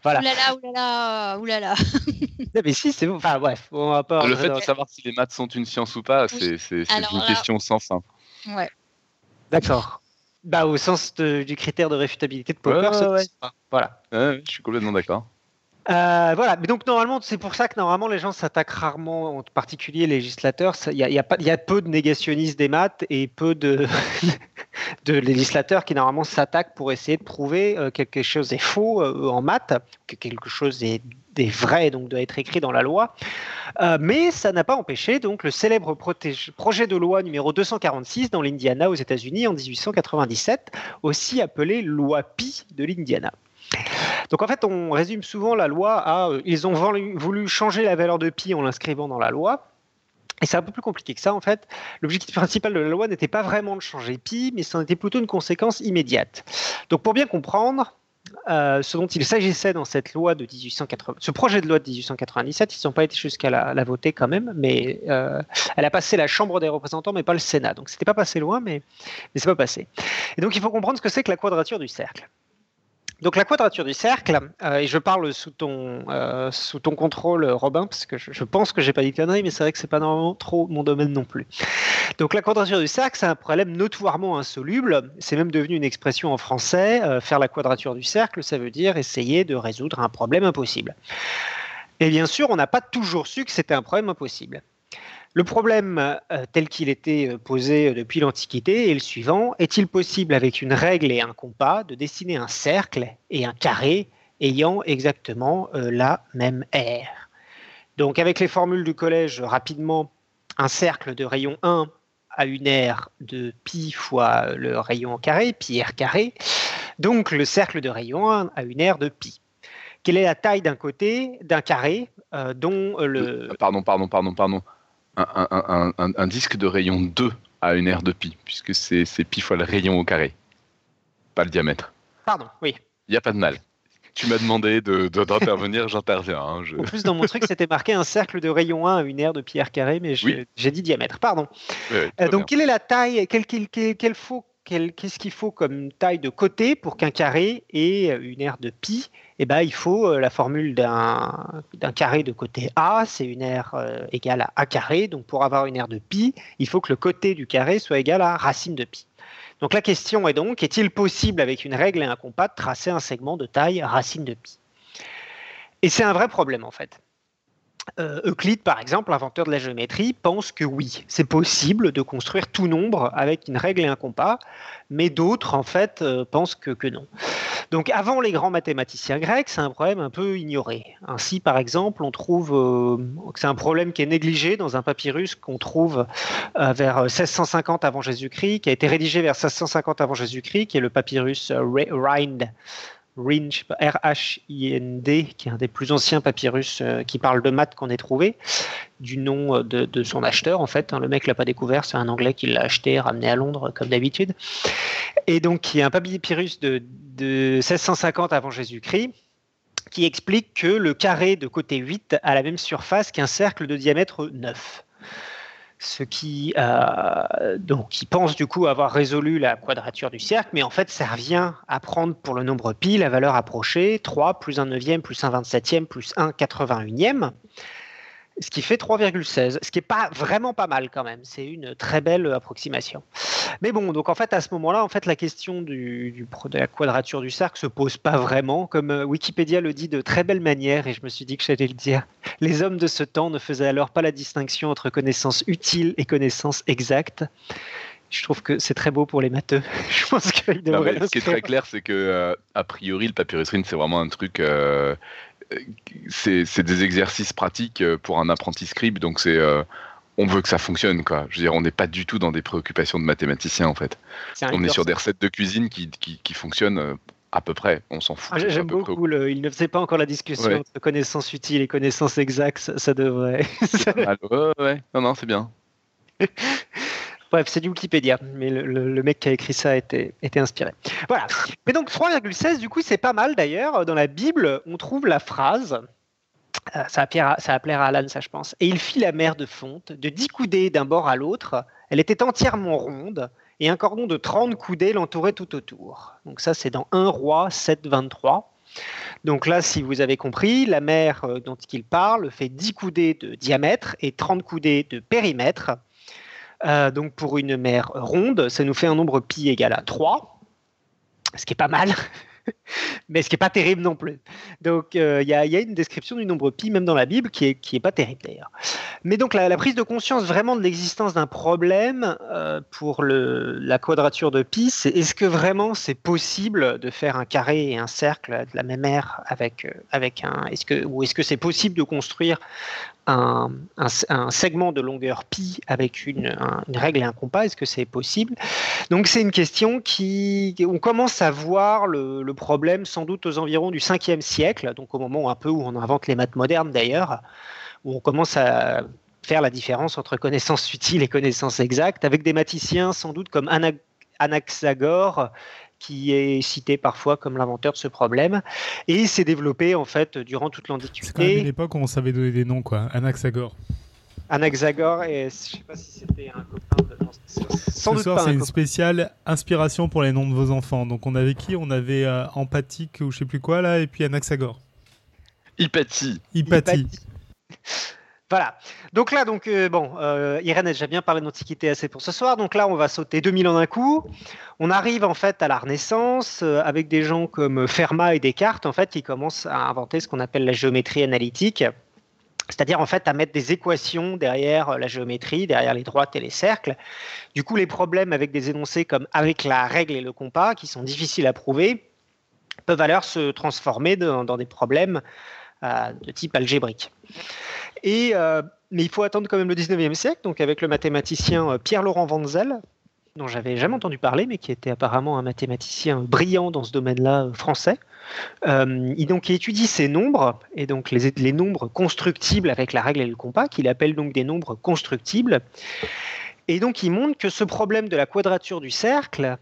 Voilà. Oulala, oulala, oulala. non, mais si, c'est Enfin bref, on va pas. Le fait de savoir si les maths sont une science ou pas, c'est une question sans fin. Ouais. D'accord. Bah, au sens du critère de réfutabilité de Popper, Voilà. je suis complètement d'accord. Euh, voilà, mais donc normalement, c'est pour ça que normalement les gens s'attaquent rarement, en particulier les législateurs. Il y, a, peu de négationnistes des maths et peu de, législateurs qui normalement s'attaquent pour essayer de prouver euh, quelque chose est faux euh, en maths, que quelque chose est, est, vrai donc doit être écrit dans la loi. mais ça n'a pas empêché donc le célèbre projet de loi numéro 246 dans l'Indiana aux États-Unis en 1897, aussi appelé loi Pi de l'Indiana. Donc en fait, on résume souvent la loi à euh, ils ont voulu changer la valeur de pi en l'inscrivant dans la loi. Et c'est un peu plus compliqué que ça, en fait. L'objectif principal de la loi n'était pas vraiment de changer pi, mais c'en était plutôt une conséquence immédiate. Donc pour bien comprendre, euh, ce dont il s'agissait dans cette loi de 1880, ce projet de loi de 1897, ils n'ont pas été jusqu'à la, voter quand même, mais euh, elle a passé la Chambre des représentants, mais pas le Sénat. Donc c'était pas passé loin, mais, mais c'est pas passé. Et donc il faut comprendre ce que c'est que la quadrature du cercle. Donc la quadrature du cercle, euh, et je parle sous ton, euh, sous ton contrôle, Robin, parce que je, pense que j'ai pas dit conneries, mais c'est vrai que c'est pas normalement trop mon domaine non plus. Donc la quadrature du cercle, c'est un problème notoirement insoluble. C'est même devenu une expression en français. Euh, faire la quadrature du cercle, ça veut dire essayer de résoudre un problème impossible. Et bien sûr, on n'a pas toujours su que c'était un problème impossible. Le problème euh, tel qu'il était euh, posé euh, depuis l'Antiquité est le suivant. Est-il possible avec une règle et un compas de dessiner un cercle et un carré ayant exactement la même aire? Donc avec les formules du collège, rapidement, un cercle de rayon 1 a une aire de pi fois le rayon carré, pi r carré. Donc le cercle de rayon 1 a une aire de pi. Quelle est la taille d'un côté d'un carré dont le... Pardon, pardon, pardon, pardon un, disque de rayon 2 a une aire de pi, puisque c'est pi fois le rayon au carré, pas le diamètre. Pardon, oui. Il n'y a pas de mal. tu m'as demandé d'intervenir, de, j'interviens. Hein, en plus, dans mon truc, c'était marqué un cercle de rayon 1 à une aire de pierre carrée, mais j'ai dit diamètre, pardon. Euh, donc, quelle est la taille quel, quel, faut qu'est-ce qu'il faut comme taille de côté pour qu'un carré ait une aire de pi eh ben, il faut euh, la formule d'un carré de côté A, c'est une aire euh, égale à A carré. Donc pour avoir une aire de pi, il faut que le côté du carré soit égal à racine de pi. Donc la question est donc, est-il possible avec une règle et un compas de tracer un segment de taille racine de pi? Et c'est un vrai problème en fait. Euh, Euclide, par exemple, l'inventeur de la géométrie, pense que oui, c'est possible de construire tout nombre avec une règle et un compas, mais d'autres, en fait, euh, pensent que, non. Donc, avant les grands mathématiciens grecs, c'est un problème un peu ignoré. Ainsi, par exemple, on trouve euh, c'est un problème qui est négligé dans un papyrus qu'on trouve vers 1650 avant Jésus-Christ, qui a été rédigé vers 1650 avant Jésus-Christ, qui est le papyrus Rind R-H-I-N-D, qui est un des plus anciens papyrus euh, qui parle de maths qu'on ait trouvé, du nom euh, de, son acheteur en fait. Hein. le mec l'a pas découvert, c'est un Anglais qui l'a acheté, ramené à Londres comme d'habitude. Et donc qui est un papyrus de 1650 avant Jésus-Christ qui explique que le carré de côté 8 a la même surface qu'un cercle de diamètre 9 ce qui euh, donc qui pense du coup avoir résolu la quadrature du cercle, mais en fait ça revient à prendre pour le nombre pi la valeur approchée 3 plus 1 neuvième plus 1 27e plus 1 81e ce qui fait 3,16, ce qui n'est pas vraiment pas mal quand même. C'est une très belle approximation. Mais bon, donc en fait, à ce moment-là, en fait, la question du, de la quadrature du cercle se pose pas vraiment, comme euh, Wikipédia le dit de très belle manière, et je me suis dit que j'allais le dire. Les hommes de ce temps ne faisaient alors pas la distinction entre connaissances utiles et connaissances exactes. Je trouve que c'est très beau pour les matheux. Je pense qu'il devrait. Ce qui est très clair, c'est que euh, a priori, le papyrusrine, c'est vraiment un truc. Euh, c'est des exercices pratiques euh, pour un apprenti scribe, donc c'est euh, on veut que ça fonctionne, quoi. Je veux dire, on n'est pas du tout dans des préoccupations de mathématiciens, en fait. on est sur des recettes de cuisine qui, qui, fonctionnent euh, à peu près, on s'en fout. Ah, j'aime beaucoup, le, il ne faisait pas encore la discussion entre connaissances utiles et connaissances exactes, ça, devrait. ouais, ouais, non, non, c'est bien. Bref, c'est du Wikipédia, mais le, mec qui a écrit ça était, était inspiré. Voilà. Mais donc 3,16, du coup, c'est pas mal d'ailleurs. Dans la Bible, on trouve la phrase. Euh, ça, va plaire à Alan, ça je pense. Et il fit la mer de fonte, de 10 coudées d'un bord à l'autre. Elle était entièrement ronde, et un cordon de 30 coudées l'entourait tout autour. Donc ça, c'est dans 1 roi 7, 23. Donc là, si vous avez compris, la mer euh, dont il parle fait 10 coudées de diamètre et 30 coudées de périmètre. Euh, donc pour une mer ronde, ça nous fait un nombre pi égal à 3, ce qui est pas mal. mais ce qui n'est pas terrible non plus. Donc euh, il y, a une description du nombre pi même dans la Bible qui est, qui est pas terrible d'ailleurs. Mais donc la, prise de conscience vraiment de l'existence d'un problème euh, pour la quadrature de pi, c'est est-ce que vraiment c'est possible de faire un carré et un cercle de la même aire avec, avec un, est-ce que, ou est-ce que c'est possible de construire un, un, segment de longueur pi avec une, une règle et un compas. Est-ce que c'est possible? Donc c'est une question qui, on commence à voir le, problème sans doute aux environs du 5e siècle, donc au moment un peu où on invente les maths modernes d'ailleurs, où on commence à faire la différence entre connaissances utiles et connaissances exactes, avec des mathématiciens sans doute comme Anaxagore, qui est cité parfois comme l'inventeur de ce problème, et s'est développé en fait durant toute l'Antiquité. C'est une époque où on savait donner des noms, quoi. Anaxagore. Anaxagore, et je ne sais pas si c'était un copain de... Sans Ce soir, c'est une spéciale inspiration pour les noms de vos enfants. Donc, on avait qui? On avait euh, Empathique ou je sais plus quoi, là, et puis Anaxagore. Hypatie. Hypatie. Voilà. Donc là, donc euh, bon, euh, Irène a déjà bien parlé d'Antiquité assez pour ce soir. Donc là, on va sauter 2000 ans d'un coup. On arrive en fait à la Renaissance avec des gens comme Fermat et Descartes en fait qui commencent à inventer ce qu'on appelle la géométrie analytique c'est-à-dire en fait à mettre des équations derrière euh, la géométrie, derrière les droites et les cercles. Du coup, les problèmes avec des énoncés comme avec la règle et le compas, qui sont difficiles à prouver, peuvent alors se transformer dans, des problèmes euh, de type algébrique. Euh, mais il faut attendre quand même le 19e siècle, donc avec le mathématicien Pierre-Laurent Wanzel, dont j'avais jamais entendu parler, mais qui était apparemment un mathématicien brillant dans ce domaine-là euh, français. Euh, il, donc, étudie ces nombres, et donc les, les, nombres constructibles avec la règle et le compas, qu'il appelle donc des nombres constructibles. Et donc il montre que ce problème de la quadrature du cercle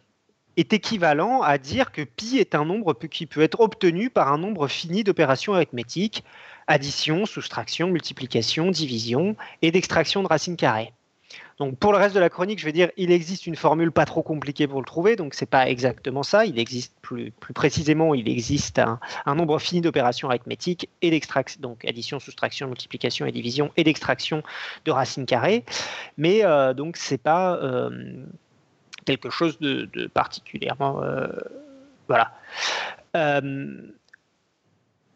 est équivalent à dire que pi est un nombre qui peut être obtenu par un nombre fini d'opérations arithmétiques, addition, soustraction, multiplication, division et d'extraction de racines carrées. Donc pour le reste de la chronique, je vais dire il existe une formule pas trop compliquée pour le trouver, donc c'est pas exactement ça. Il existe plus, plus précisément, il existe un, nombre fini d'opérations arithmétiques et d'extraction, donc addition, soustraction, multiplication et division et d'extraction de racines carrées, mais euh, donc c'est pas euh, quelque chose de, particulièrement euh, voilà.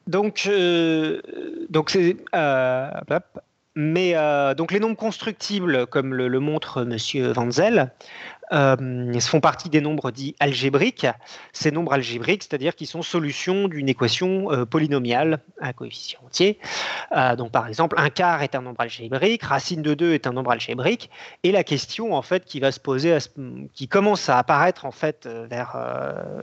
donc donc c'est mais euh, donc les nombres constructibles, comme le, montre M. Van Zel, euh, font partie des nombres dits algébriques. Ces nombres algébriques, c'est-à-dire qui sont solutions d'une équation euh, polynomiale à coefficient entier. Euh, donc par exemple, un quart est un nombre algébrique, racine de 2 est un nombre algébrique, et la question en fait qui va se poser, qui commence à apparaître en fait vers,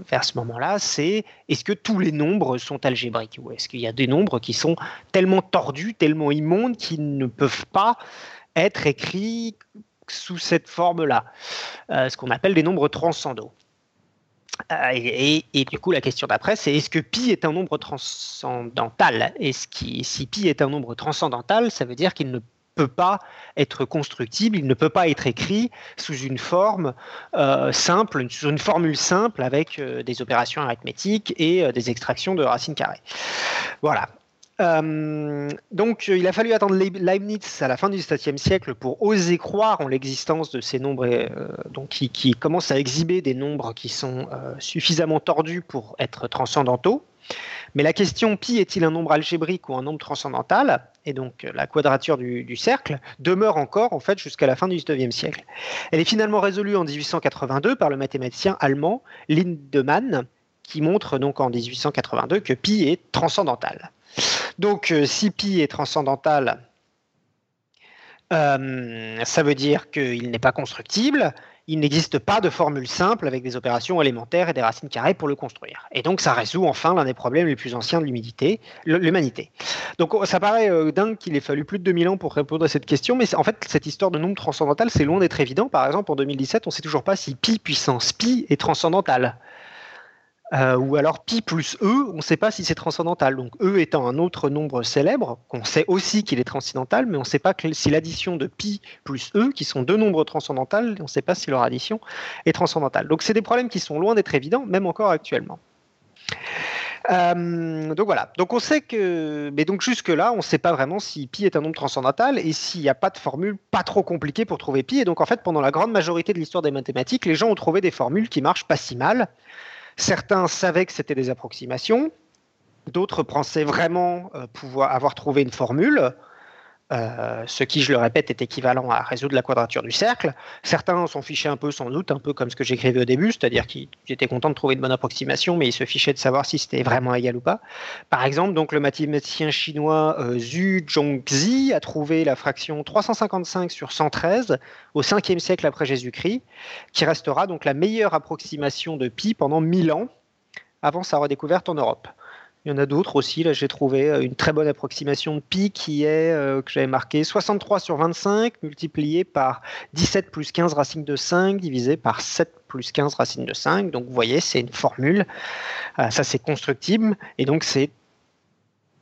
vers ce moment-là, c'est est-ce que tous les nombres sont algébriques ou est-ce qu'il y a des nombres qui sont tellement tordus, tellement immondes qu'ils ne peuvent pas être écrits sous cette forme-là, euh, ce qu'on appelle des nombres transcendaux. Euh, et, du coup, la question d'après, c'est est-ce que pi est un nombre transcendantal? Que si pi est un nombre transcendantal, ça veut dire qu'il ne peut pas être constructible, il ne peut pas être écrit sous une forme euh, simple, sous une formule simple avec des opérations arithmétiques et des extractions de racines carrées. Voilà. Euh, donc, il a fallu attendre Leibniz à la fin du XVIIe siècle pour oser croire en l'existence de ces nombres, euh, donc qui, commencent à exhiber des nombres qui sont euh, suffisamment tordus pour être transcendantaux. Mais la question pi est-il un nombre algébrique ou un nombre transcendantal? Et donc la quadrature du, cercle demeure encore en fait jusqu'à la fin du XIXe siècle. Elle est finalement résolue en 1882 par le mathématicien allemand Lindemann, qui montre donc en 1882 que pi est transcendantal. Donc, euh, si pi est transcendantal, euh, ça veut dire qu'il n'est pas constructible. Il n'existe pas de formule simple avec des opérations élémentaires et des racines carrées pour le construire. Et donc, ça résout enfin l'un des problèmes les plus anciens de l'humanité. Donc, ça paraît euh, dingue qu'il ait fallu plus de 2000 ans pour répondre à cette question, mais en fait, cette histoire de nombre transcendantal, c'est loin d'être évident. Par exemple, en 2017, on ne sait toujours pas si pi puissance pi est transcendantal. Euh, ou alors pi plus e, on ne sait pas si c'est transcendantal. Donc e étant un autre nombre célèbre, qu'on sait aussi qu'il est transcendantal, mais on ne sait pas si l'addition de pi plus e, qui sont deux nombres transcendantales, on ne sait pas si leur addition est transcendantale. Donc c'est des problèmes qui sont loin d'être évidents, même encore actuellement. Euh, donc voilà. Donc on sait que, mais donc jusque là, on ne sait pas vraiment si pi est un nombre transcendantal et s'il n'y a pas de formule pas trop compliquée pour trouver pi. Et donc en fait, pendant la grande majorité de l'histoire des mathématiques, les gens ont trouvé des formules qui marchent pas si mal. Certains savaient que c'était des approximations, d'autres pensaient vraiment euh, pouvoir avoir trouvé une formule. Euh, ce qui, je le répète, est équivalent à résoudre la quadrature du cercle. Certains s'en fichaient un peu, sans doute, un peu comme ce que j'écrivais au début, c'est-à-dire qu'ils étaient contents de trouver une bonne approximation, mais ils se fichaient de savoir si c'était vraiment égal ou pas. Par exemple, donc le mathématicien chinois euh, Zhu Zhongzi a trouvé la fraction 355 sur 113 au 5e siècle après Jésus-Christ, qui restera donc la meilleure approximation de pi pendant 1000 ans avant sa redécouverte en Europe. Il y en a d'autres aussi. Là, j'ai trouvé euh, une très bonne approximation de pi qui est, euh, que j'avais marqué, 63 sur 25 multiplié par 17 plus 15 racines de 5 divisé par 7 plus 15 racines de 5. Donc, vous voyez, c'est une formule. Euh, ça, c'est constructible. Et donc, c'est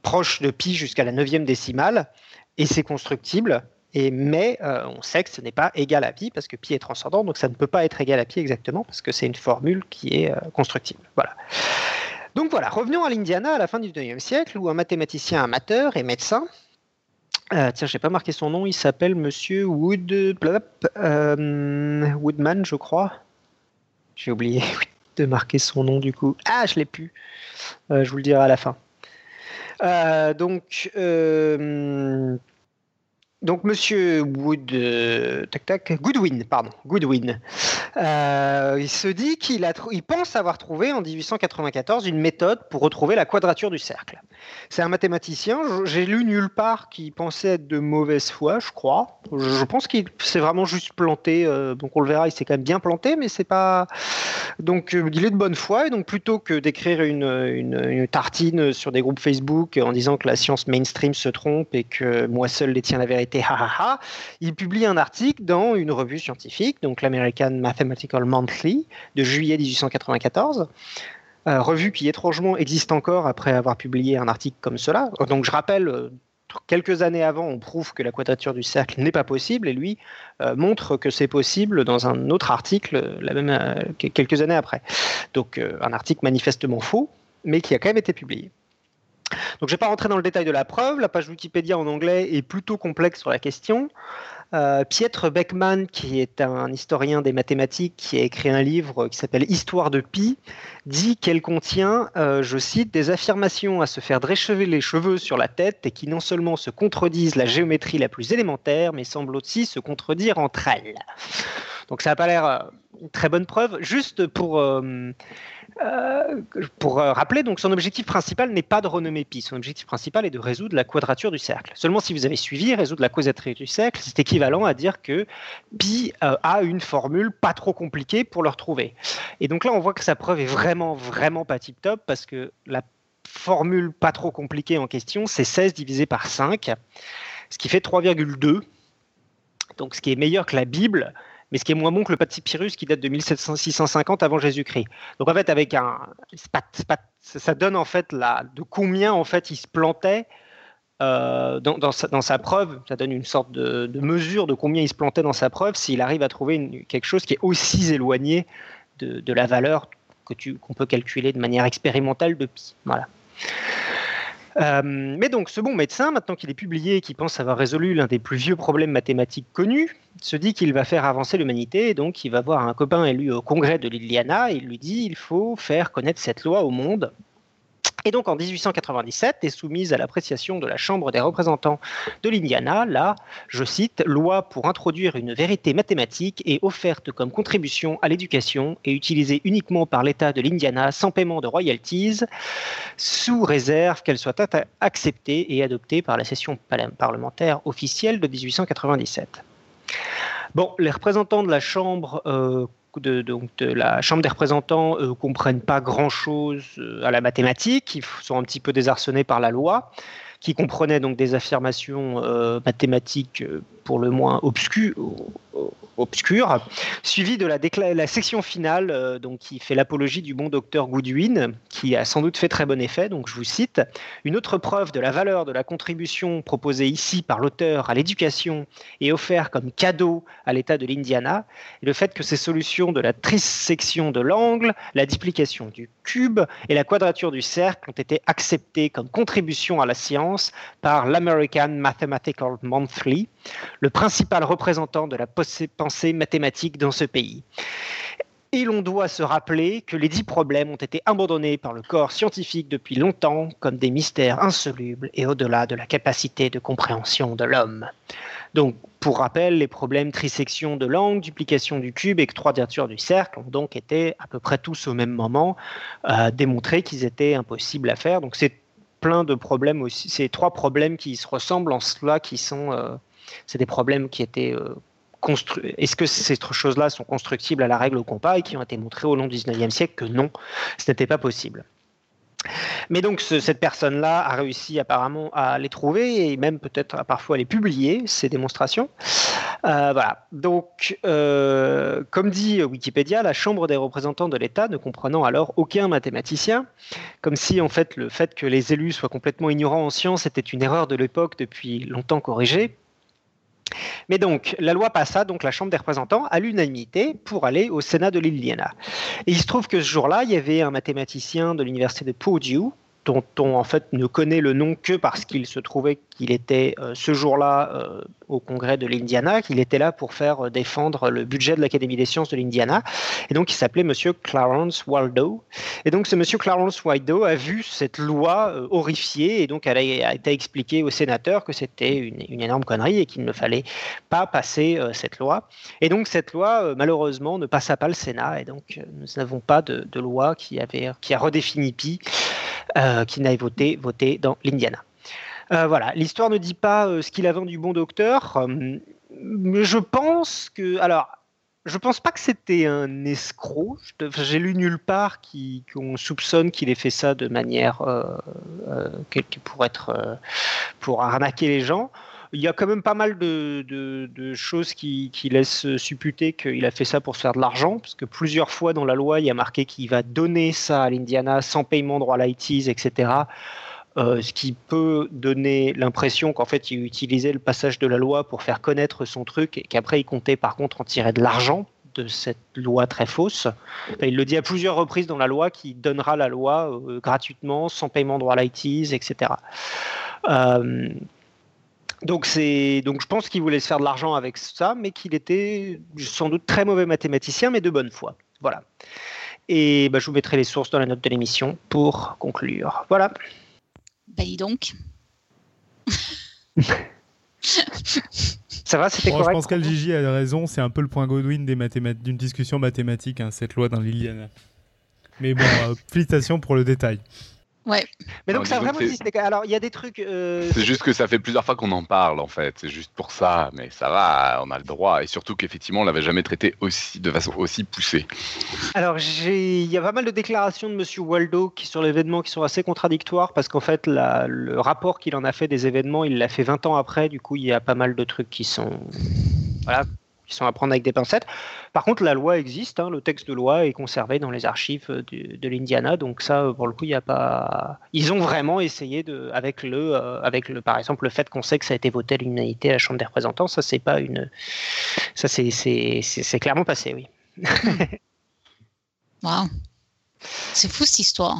proche de pi jusqu'à la neuvième décimale. Et c'est constructible. Et, mais on sait que ce n'est pas égal à pi parce que pi est transcendant, donc ça ne peut pas être égal à pi exactement parce que c'est une formule qui est constructible. Voilà. Donc voilà, revenons à l'Indiana à la fin du 19e siècle où un mathématicien amateur et médecin, euh, tiens, j'ai pas marqué son nom, il s'appelle Monsieur euh, Woodman, je crois. J'ai oublié de marquer son nom du coup. Ah, je l'ai plus. Euh, je vous le dirai à la fin. donc, donc Monsieur Wood, euh, Goodwin, pardon, Goodwin, euh, il se dit qu'il il pense avoir trouvé en 1894 une méthode pour retrouver la quadrature du cercle. C'est un mathématicien. J'ai lu nulle part qu'il pensait être de mauvaise foi, je crois. Je pense qu'il s'est vraiment juste planté. Euh, donc on le verra, il s'est quand même bien planté, mais c'est pas. Donc il est de bonne foi et donc plutôt que d'écrire une, une, tartine sur des groupes Facebook en disant que la science mainstream se trompe et que moi seul détiens la vérité ha ha il publie un article dans une revue scientifique, donc l'American Mathematical Monthly, de juillet 1894. revue qui étrangement existe encore après avoir publié un article comme cela. Donc je rappelle, quelques années avant, on prouve que la quadrature du cercle n'est pas possible, et lui euh, montre que c'est possible dans un autre article, la même, euh, quelques années après. Donc euh, un article manifestement faux, mais qui a quand même été publié. Donc je ne vais pas rentrer dans le détail de la preuve, la page Wikipédia en anglais est plutôt complexe sur la question. Euh, Pietre Beckmann, qui est un historien des mathématiques, qui a écrit un livre qui s'appelle Histoire de Pi, dit qu'elle contient, euh, je cite, des affirmations à se faire dréchever les cheveux sur la tête et qui non seulement se contredisent la géométrie la plus élémentaire, mais semblent aussi se contredire entre elles. Donc ça n'a pas l'air euh, très bonne preuve. Juste pour euh, pour euh, rappeler, donc son objectif principal n'est pas de renommer pi. Son objectif principal est de résoudre la quadrature du cercle. Seulement, si vous avez suivi, résoudre la quadrature du cercle, c'est équivalent à dire que pi euh, a une formule pas trop compliquée pour le retrouver. Et donc là, on voit que sa preuve est vraiment, vraiment pas tip top parce que la formule pas trop compliquée en question, c'est 16 divisé par 5, ce qui fait 3,2. Donc, ce qui est meilleur que la Bible mais ce qui est moins bon que le Pyrrhus qui date de 1650 avant Jésus-Christ. Donc en fait, avec un, ça donne en fait de combien en fait il se plantait euh, dans, sa, preuve. Ça donne une sorte de, mesure de combien il se plantait dans sa preuve s'il arrive à trouver quelque chose qui est aussi éloigné de, la valeur que qu'on peut calculer de manière expérimentale de pi. Voilà. Euh, mais donc, ce bon médecin, maintenant qu'il est publié et qu'il pense avoir résolu l'un des plus vieux problèmes mathématiques connus, se dit qu'il va faire avancer l'humanité, donc il va voir un copain élu au congrès de l'Iliana, et il lui dit il faut faire connaître cette loi au monde. Et donc en 1897 est soumise à l'appréciation de la Chambre des représentants de l'Indiana la, je cite, loi pour introduire une vérité mathématique et offerte comme contribution à l'éducation et utilisée uniquement par l'État de l'Indiana sans paiement de royalties, sous réserve qu'elle soit acceptée et adoptée par la session parlementaire officielle de 1897. Bon, les représentants de la Chambre euh, de, donc de la Chambre des représentants euh, comprennent pas grand-chose euh, à la mathématique, ils sont un petit peu désarçonnés par la loi, qui comprenait donc des affirmations euh, mathématiques pour le moins obscures, obscure, suivi de la, section finale euh, donc, qui fait l'apologie du bon docteur Goodwin, qui a sans doute fait très bon effet. Donc, je vous cite Une autre preuve de la valeur de la contribution proposée ici par l'auteur à l'éducation et offerte comme cadeau à l'État de l'Indiana est le fait que ces solutions de la trisection de l'angle, la duplication du cube et la quadrature du cercle ont été acceptées comme contribution à la science par l'American Mathematical Monthly, le principal représentant de la pensée mathématiques dans ce pays. Et l'on doit se rappeler que les dix problèmes ont été abandonnés par le corps scientifique depuis longtemps comme des mystères insolubles et au-delà de la capacité de compréhension de l'homme. Donc, pour rappel, les problèmes trisection de l'angle, duplication du cube et quadrature du cercle ont donc été à peu près tous au même moment euh, démontrés qu'ils étaient impossibles à faire. Donc, c'est plein de problèmes aussi. C'est trois problèmes qui se ressemblent en cela, qui sont, euh, c'est des problèmes qui étaient euh, est-ce que ces choses-là sont constructibles à la règle au compas et qui ont été montrées au long du 19e siècle que non, ce n'était pas possible. Mais donc cette personne-là a réussi apparemment à les trouver et même peut-être parfois à les publier, ces démonstrations. Euh, voilà. Donc, euh, comme dit Wikipédia, la Chambre des représentants de l'État, ne comprenant alors aucun mathématicien, comme si en fait le fait que les élus soient complètement ignorants en sciences était une erreur de l'époque depuis longtemps corrigée, mais donc, la loi passa, donc la Chambre des représentants, à l'unanimité pour aller au Sénat de l'Indiana. Et il se trouve que ce jour-là, il y avait un mathématicien de l'université de Purdue dont on en fait ne connaît le nom que parce qu'il se trouvait qu'il était euh, ce jour-là euh, au congrès de l'Indiana, qu'il était là pour faire euh, défendre le budget de l'Académie des sciences de l'Indiana. Et donc il s'appelait Monsieur Clarence Waldo. Et donc ce Monsieur Clarence Waldo a vu cette loi horrifiée et donc elle a, été expliquée aux sénateurs que c'était une, énorme connerie et qu'il ne fallait pas passer cette loi. Et donc cette loi malheureusement ne passa pas le Sénat et donc nous n'avons pas de, loi qui, avait, qui a redéfini Pi. Qui n'avait voté, voté dans l'Indiana. Euh, voilà, l'histoire ne dit pas euh, ce qu'il a vendu du bon docteur, je pense que, alors, je pense pas que c'était un escroc. J'ai lu nulle part qu'on soupçonne qu'il ait fait ça de manière pour être pour arnaquer les gens. Il y a quand même pas mal de, choses qui, laissent supputer qu'il a fait ça pour se faire de l'argent, parce que plusieurs fois dans la loi, il y a marqué qu'il va donner ça à l'Indiana sans paiement de royalties, etc. Euh, ce qui peut donner l'impression qu'en fait il utilisait le passage de la loi pour faire connaître son truc et qu'après il comptait par contre en tirer de l'argent de cette loi très fausse. Il le dit à plusieurs reprises dans la loi qui donnera la loi euh, gratuitement, sans paiement de royalties, etc. Euh, donc, donc je pense qu'il voulait se faire de l'argent avec ça, mais qu'il était sans doute très mauvais mathématicien, mais de bonne foi. Voilà. Et bah, je vous mettrai les sources dans la note de l'émission pour conclure. Voilà. Bah donc. Ça va, c'était correct. Je pense qu'Al-Gigi a raison, c'est un peu le point Godwin d'une discussion mathématique, hein, cette loi dans l'Iliana. Mais bon, euh, félicitations pour le détail. Ouais. Mais donc ça a vraiment existé. Alors il y a des trucs. Euh, c'est juste que ça fait plusieurs fois qu'on en parle en fait. C'est juste pour ça. Mais ça va, on a le droit. Et surtout qu'effectivement on l'avait jamais traité aussi de façon aussi poussée. Alors il y a pas mal de déclarations de Monsieur Waldo qui sur l'événement qui sont assez contradictoires parce qu'en fait le rapport qu'il en a fait des événements il l'a fait 20 ans après. Du coup il y a pas mal de trucs qui sont voilà qui sont à prendre avec des pincettes. Par contre, la loi existe, hein, le texte de loi est conservé dans les archives de, l'Indiana, donc ça, pour le coup, il n'y a pas. Ils ont vraiment essayé de, avec le, euh, avec le, par exemple, le fait qu'on sait que ça a été voté à l'unanimité à la Chambre des représentants, ça c'est pas une, ça c'est, c'est, clairement passé, oui. Waouh, c'est fou cette histoire.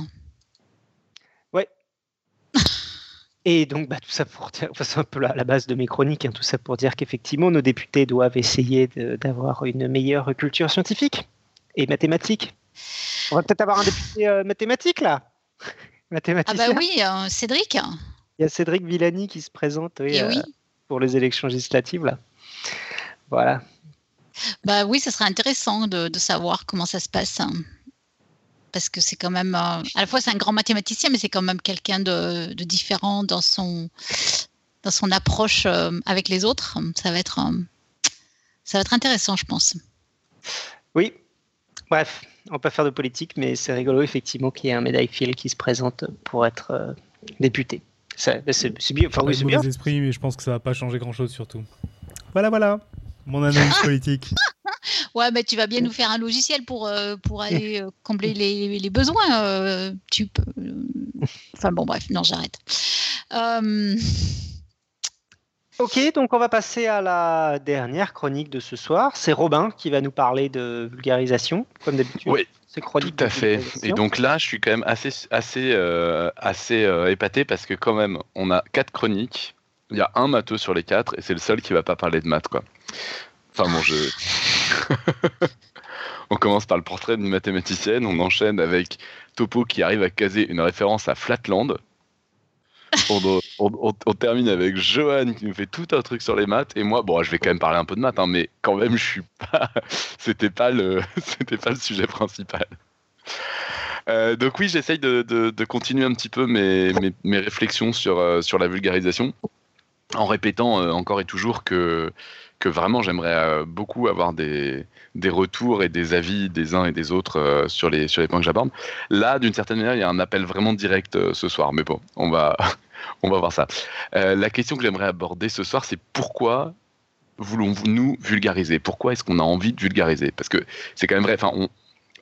Et donc, bah, tout ça pour dire, c'est un peu la, la, base de mes chroniques, hein, tout ça pour dire qu'effectivement, nos députés doivent essayer d'avoir une meilleure culture scientifique et mathématique. On va peut-être avoir un député euh, mathématique là Ah bah oui, euh, Cédric. Il y a Cédric Villani qui se présente eh euh, pour les élections législatives là. Voilà. Bah oui, ce serait intéressant de, de savoir comment ça se passe. Hein parce que c'est quand même, euh, à la fois c'est un grand mathématicien, mais c'est quand même quelqu'un de, différent dans son, dans son approche euh, avec les autres. Ça va être, euh, ça va être intéressant, je pense. Oui. Bref, on peut faire de politique, mais c'est rigolo effectivement qu'il y ait un médaille fil qui se présente pour être député. C'est bien. Enfin, oui, c'est bien. esprits, mais je pense que ça va pas changer grand-chose surtout. Voilà, voilà, mon analyse politique. Ouais, mais tu vas bien nous faire un logiciel pour, euh, pour aller euh, combler les, les besoins. Euh, tu peux... Enfin bon, bref, non, j'arrête. Ok, donc on va passer à la dernière chronique de ce soir. C'est Robin qui va nous parler de vulgarisation, comme d'habitude. Oui, tout à fait. Et donc là, je suis quand même assez, assez, assez épaté parce que quand même, on a quatre chroniques. Il y a un matheux sur les quatre et c'est le seul qui va pas parler de maths, quoi. Enfin bon, on commence par le portrait d'une mathématicienne, on enchaîne avec Topo qui arrive à caser une référence à Flatland. On, termine avec Johan qui nous fait tout un truc sur les maths. Et moi bon je vais quand même parler un peu de maths hein, mais quand même je suis pas c'était pas le c'était pas le sujet principal. Euh, donc oui j'essaye de, continuer un petit peu mes, réflexions euh, sur la vulgarisation en répétant euh, encore et toujours que que vraiment j'aimerais euh, beaucoup avoir des, des retours et des avis des uns et des autres euh, sur, les, sur les points que j'aborde. Là, d'une certaine manière, il y a un appel vraiment direct ce soir, mais bon, on va, on va voir ça. la question que j'aimerais aborder ce soir, c'est pourquoi voulons-nous vulgariser? Pourquoi est-ce qu'on a envie de vulgariser? Parce que c'est quand même vrai, enfin,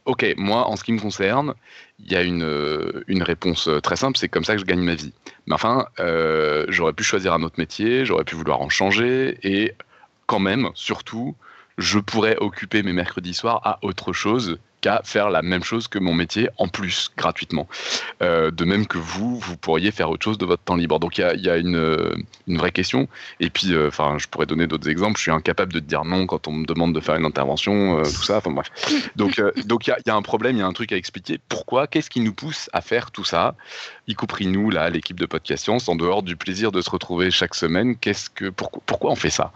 Ok, moi, en ce qui me concerne, il y a une, une réponse très simple, c'est comme ça que je gagne ma vie. Mais enfin, j'aurais pu choisir un autre métier, j'aurais pu vouloir en changer, et quand même, surtout, je pourrais occuper mes mercredis soirs à autre chose qu'à faire la même chose que mon métier en plus gratuitement. Euh, de même que vous, vous pourriez faire autre chose de votre temps libre. Donc il y a, une, une, vraie question. Et puis, euh, enfin, je pourrais donner d'autres exemples. Je suis incapable de dire non quand on me demande de faire une intervention, euh, tout ça. Enfin bref. Donc donc il y, a un problème, il y a un truc à expliquer. Pourquoi? Qu'est-ce qui nous pousse à faire tout ça? Y compris nous, là, l'équipe de Podcast Science, en dehors du plaisir de se retrouver chaque semaine. Qu'est-ce que pourquoi, on fait ça?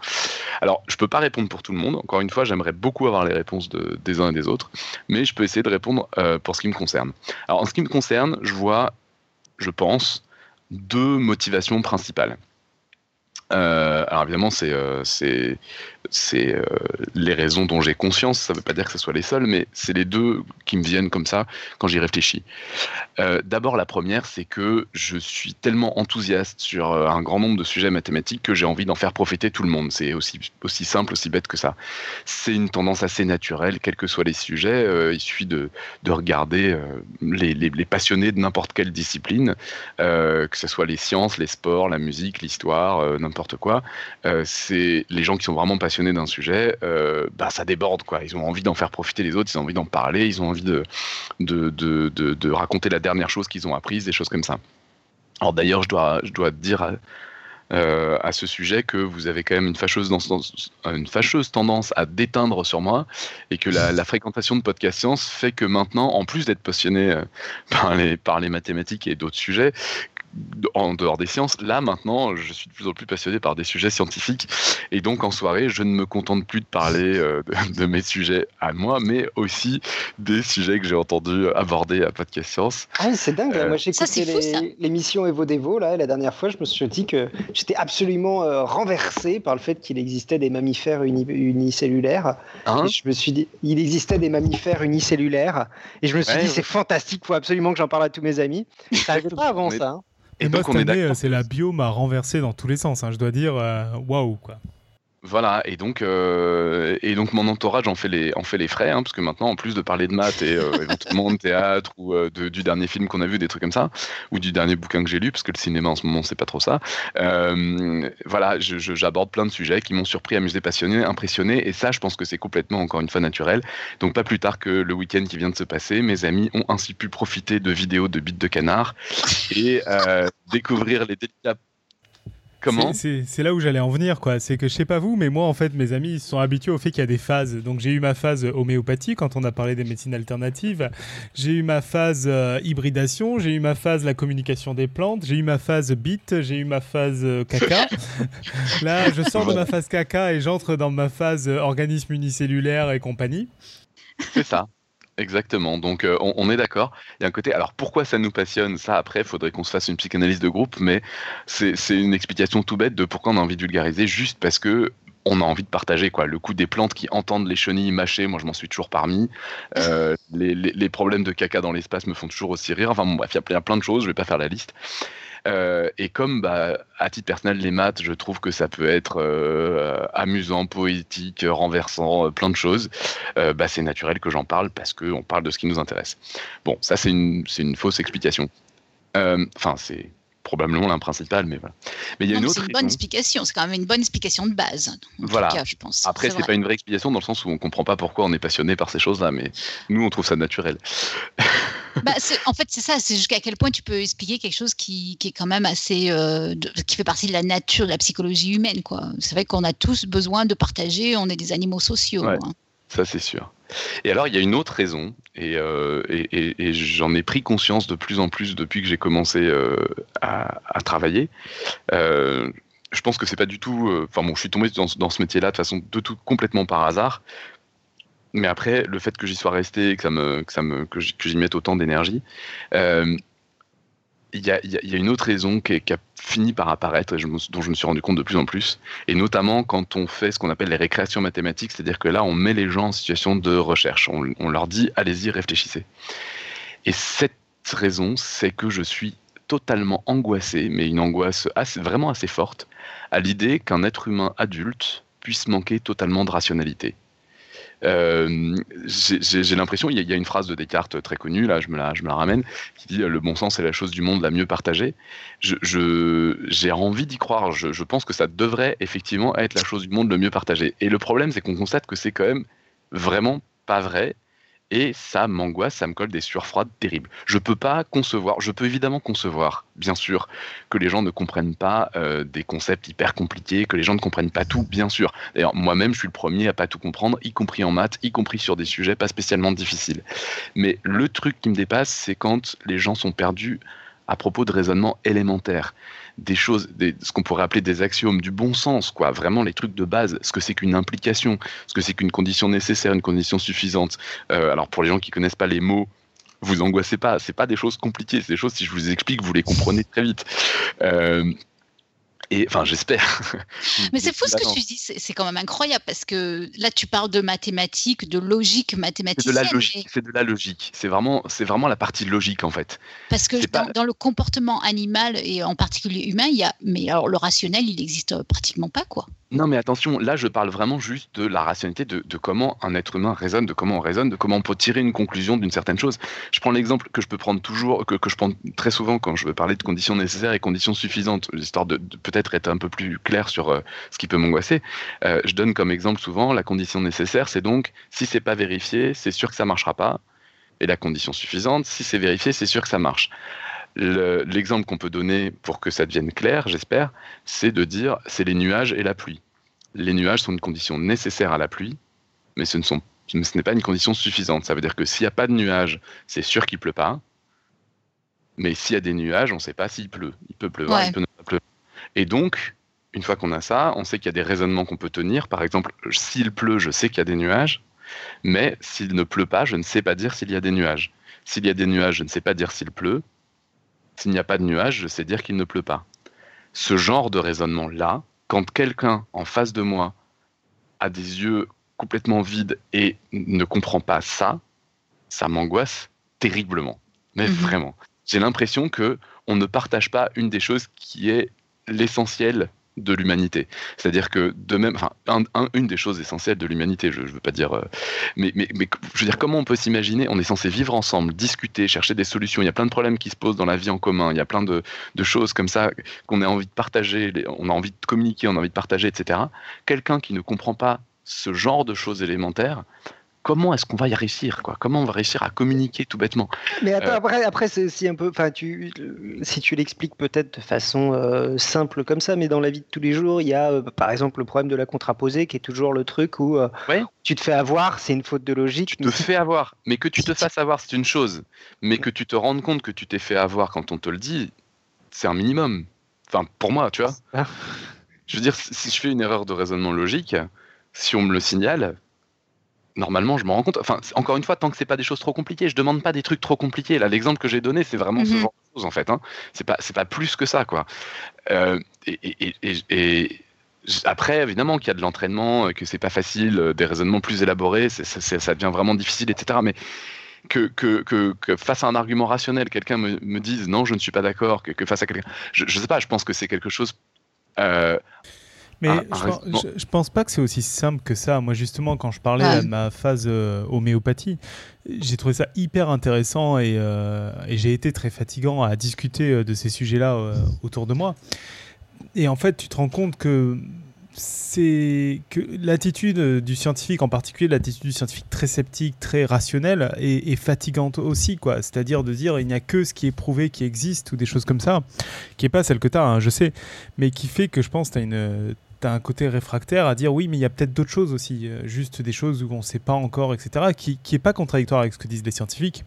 Alors, je peux pas répondre pour tout le monde. Encore une fois, j'aimerais beaucoup avoir les réponses de, des uns et des autres. Mais je peux essayer de répondre euh, pour ce qui me concerne. Alors, en ce qui me concerne, je vois, je pense, deux motivations principales. Euh, alors évidemment, c'est euh, euh, les raisons dont j'ai conscience. Ça ne veut pas dire que ce soit les seules, mais c'est les deux qui me viennent comme ça quand j'y réfléchis. D'abord, la première, c'est que je suis tellement enthousiaste sur un grand nombre de sujets mathématiques que j'ai envie d'en faire profiter tout le monde. C'est aussi simple, aussi bête que ça. C'est une tendance assez naturelle, quels que soient les sujets. il suffit de, de regarder les, les, les, passionnés de n'importe quelle discipline, que ce soit les sciences, les sports, la musique, l'histoire, n'importe quoi. Euh, c'est les gens qui sont vraiment passionnés d'un sujet, euh, bah, ça déborde quoi. Ils ont envie d'en faire profiter les autres, ils ont envie d'en parler, ils ont envie de de, de, raconter la dernière chose qu'ils ont apprise, des choses comme ça. Alors d'ailleurs, je dois je dois dire à, euh, à ce sujet que vous avez quand même une fâcheuse, une fâcheuse tendance à déteindre sur moi et que la fréquentation de podcast science fait que maintenant, en plus d'être passionné par les, par les mathématiques et d'autres sujets, en dehors des sciences. Là, maintenant, je suis de plus en plus passionné par des sujets scientifiques. Et donc, en soirée, je ne me contente plus de parler euh, de, mes sujets à moi, mais aussi des sujets que j'ai entendu aborder à Podcast Science. Ah, c'est dingue. Euh, moi, j'ai écouté l'émission Evo Devo, là, la dernière fois, je me suis dit que j'étais absolument euh, renversé par le fait qu'il existait des mammifères unicellulaires. Hein je me suis dit, il existait des mammifères unicellulaires. Et je me suis dit, c'est fantastique, il faut absolument que j'en parle à tous mes amis. Ça n'arrivait pas avant ça. Hein. Et, moi, cette année, c'est la bio m'a renversé dans tous les sens. Hein. Je dois dire, euh, waouh, quoi. Voilà, et donc, euh, et donc mon entourage en fait les, en fait les frais, hein, parce que maintenant, en plus de parler de maths et euh, éventuellement de théâtre ou euh, de, du dernier film qu'on a vu, des trucs comme ça, ou du dernier bouquin que j'ai lu, parce que le cinéma en ce moment, c'est pas trop ça, voilà, j'aborde plein de sujets qui m'ont surpris, amusé, passionné, impressionné, et ça, je pense que c'est complètement, encore une fois, naturel. Donc, pas plus tard que le week-end qui vient de se passer, mes amis ont ainsi pu profiter de vidéos de bites de canard et découvrir les délicats c'est là où j'allais en venir, quoi. C'est que je sais pas vous, mais moi, en fait, mes amis ils sont habitués au fait qu'il y a des phases. Donc, j'ai eu ma phase homéopathie quand on a parlé des médecines alternatives. J'ai eu ma phase euh, hybridation. J'ai eu ma phase la communication des plantes. J'ai eu ma phase bit. J'ai eu ma phase euh, caca. Là, je sors de ma phase caca et j'entre dans ma phase euh, organisme unicellulaire et compagnie. C'est ça. Exactement. Donc, euh, on, est d'accord. Il y a un côté. Alors, pourquoi ça nous passionne Ça, après, il faudrait qu'on se fasse une psychanalyse de groupe, mais c'est une explication tout bête de pourquoi on a envie de vulgariser, juste parce que on a envie de partager quoi. Le coup des plantes qui entendent les chenilles mâcher, moi je m'en suis toujours parmi. Euh, les, problèmes de caca dans l'espace me font toujours aussi rire. Enfin bon, bref, il y a plein de choses. Je vais pas faire la liste. Euh, et comme bah, à titre personnel, les maths, je trouve que ça peut être euh, amusant, poétique, renversant, euh, plein de choses, bah, c'est naturel que j'en parle parce qu'on parle de ce qui nous intéresse. Bon, ça c'est une, une fausse explication. Enfin, c'est probablement l'un principal, mais voilà. Mais il y a une autre. C'est une bonne explication, c'est quand même une bonne explication de base. Voilà. je pense. Après, c'est pas une vraie explication dans le sens où on comprend pas pourquoi on est passionné par ces choses-là, mais nous, on trouve ça naturel. bah, en fait, c'est ça, c'est jusqu'à quel point tu peux expliquer quelque chose qui, qui est quand même assez. Euh, qui fait partie de la nature, de la psychologie humaine, quoi. C'est vrai qu'on a tous besoin de partager, on est des animaux sociaux. Hein. Ça, c'est sûr. Et alors, il y a une autre raison, euh, et, et, j'en ai pris conscience de plus en plus depuis que j'ai commencé euh, à, travailler. Euh, je pense que c'est pas du tout. Enfin, bon, je suis tombé dans, ce métier-là de façon de tout complètement par hasard. Mais après, le fait que j'y sois resté, me, que ça me, que j'y mette autant d'énergie, il y, a une autre raison qui, a fini par apparaître et dont je me suis rendu compte de plus en plus, et notamment quand on fait ce qu'on appelle les récréations mathématiques, c'est-à-dire que là, on met les gens en situation de recherche, on, leur dit allez-y, réfléchissez. Et cette raison, c'est que je suis totalement angoissé, mais une angoisse vraiment assez forte, à l'idée qu'un être humain adulte puisse manquer totalement de rationalité. Euh, j'ai l'impression, il y, a une phrase de Descartes très connue, là je me la, je ramène, qui dit le bon sens est la chose du monde la mieux partagée. J'ai je, envie d'y croire, je, je, pense que ça devrait effectivement être la chose du monde le mieux partagée. Et le problème, c'est qu'on constate que c'est quand même vraiment pas vrai et ça m'angoisse, ça me colle des sueurs froides terribles. Je peux pas concevoir, je peux évidemment concevoir, bien sûr, que les gens ne comprennent pas euh, des concepts hyper compliqués, que les gens ne comprennent pas tout, bien sûr. D'ailleurs, moi-même, je suis le premier à pas tout comprendre, y compris en maths, y compris sur des sujets pas spécialement difficiles. Mais le truc qui me dépasse, c'est quand les gens sont perdus à propos de raisonnements élémentaires des choses, ce qu'on pourrait appeler des axiomes du bon sens, quoi. Vraiment les trucs de base, ce que c'est qu'une implication, ce que c'est qu'une condition nécessaire, une condition suffisante. Euh, alors pour les gens qui connaissent pas les mots, vous angoissez pas, c'est pas des choses compliquées, c'est des choses si je vous explique, vous les comprenez très vite. Euh, Et enfin, j'espère. Mais c'est fou ce que tu dis, c'est quand même incroyable parce que là, tu parles de mathématiques, de logique mathématique. C'est de la logique. C'est de la logique. C'est vraiment, c'est vraiment la partie logique en fait. Parce que dans, le comportement animal et en particulier humain, il y a, mais alors le rationnel, il n'existe pratiquement pas quoi. Non, mais attention, là, je parle vraiment juste de la rationalité, de, comment un être humain raisonne, de comment on raisonne, de comment on peut tirer une conclusion d'une certaine chose. Je prends l'exemple que je peux prendre toujours, que, je prends très souvent quand je veux parler de conditions nécessaires et conditions suffisantes, histoire de, peut-être être un peu plus clair sur euh, ce qui peut m'angoisser. Euh, je donne comme exemple souvent la condition nécessaire, c'est donc si c'est pas vérifié, c'est sûr que ça marchera pas. Et la condition suffisante, si c'est vérifié, c'est sûr que ça marche. L'exemple qu'on peut donner pour que ça devienne clair, j'espère, c'est de dire c'est les nuages et la pluie. Les nuages sont une condition nécessaire à la pluie, mais ce n'est pas une condition suffisante. Ça veut dire que s'il n'y a pas de nuages, c'est sûr qu'il pleut pas. Mais s'il y a des nuages, on ne sait pas s'il pleut. Il peut pleuvoir, il peut ne pas pleuvoir. Et donc, une fois qu'on a ça, on sait qu'il y a des raisonnements qu'on peut tenir. Par exemple, s'il pleut, je sais qu'il y a des nuages. Mais s'il ne pleut pas, je ne sais pas dire s'il y a des nuages. S'il y a des nuages, je ne sais pas dire s'il pleut. S'il n'y a pas de nuages, je sais dire qu'il ne pleut pas. Ce genre de raisonnement-là, quand quelqu'un en face de moi a des yeux complètement vides et ne comprend pas ça, ça m'angoisse terriblement. Mais mhm. vraiment. J'ai l'impression que on ne partage pas une des choses qui est l'essentiel de l'humanité. C'est-à-dire que de même, enfin, une des choses essentielles de l'humanité, je ne veux pas dire, euh, mais, mais, mais, je veux dire, comment on peut s'imaginer, on est censé vivre ensemble, discuter, chercher des solutions, il y a plein de problèmes qui se posent dans la vie en commun, il y a plein de, de choses comme ça qu'on a envie de partager, on a envie de communiquer, on a envie de partager, etc. Quelqu'un qui ne comprend pas ce genre de choses élémentaires, comment est-ce qu'on va y réussir quoi? Comment on va réussir à communiquer tout bêtement? Mais euh, après, après c'est si un peu, enfin, tu, si tu l'expliques peut-être de façon euh, simple comme ça, mais dans la vie de tous les jours, il y a euh, par exemple le problème de la contraposée qui est toujours le truc où tu te fais avoir, c'est une faute de logique. Tu te fais avoir, mais que tu te fasses avoir, c'est une chose, mais que tu te rendes compte que tu t'es fait avoir quand on te le dit, c'est un minimum. Enfin, pour moi, tu vois? Je veux dire, si je fais une erreur de raisonnement logique, si on me le signale, normalement, je me rends compte. Enfin, encore une fois, tant que c'est pas des choses trop compliquées, je demande pas des trucs trop compliqués. Là, l'exemple que j'ai donné, c'est vraiment ce mhm. genre de choses en fait. Hein. C'est pas, c'est pas plus que ça, quoi. Euh, et, après, évidemment, qu'il y a de l'entraînement, que c'est pas facile, euh, des raisonnements plus élaborés, ça devient vraiment difficile, etc. Mais que, que, que, face à un argument rationnel, quelqu'un me, me, dise non, je ne suis pas d'accord, que, face à quelqu'un, je, je sais pas, je pense que c'est quelque chose. Euh, mais je, pense, pas que c'est aussi simple que ça. Moi, justement, quand je parlais de ma phase euh, homéopathie, j'ai trouvé ça hyper intéressant et, euh, et j'ai été très fatigant à discuter euh, de ces sujets-là autour de moi. Et en fait, tu te rends compte que c'est que l'attitude du scientifique, en particulier l'attitude du scientifique très sceptique, très rationnelle, est, fatigante aussi, quoi. C'est-à-dire de dire il n'y a que ce qui est prouvé qui existe ou des choses comme ça, qui n'est pas celle que tu as, hein, je sais, mais qui fait que je pense que tu as une tu as un côté réfractaire à dire oui, mais il y a peut-être d'autres choses aussi, euh, juste des choses où on ne sait pas encore, etc., qui n'est pas contradictoire avec ce que disent les scientifiques,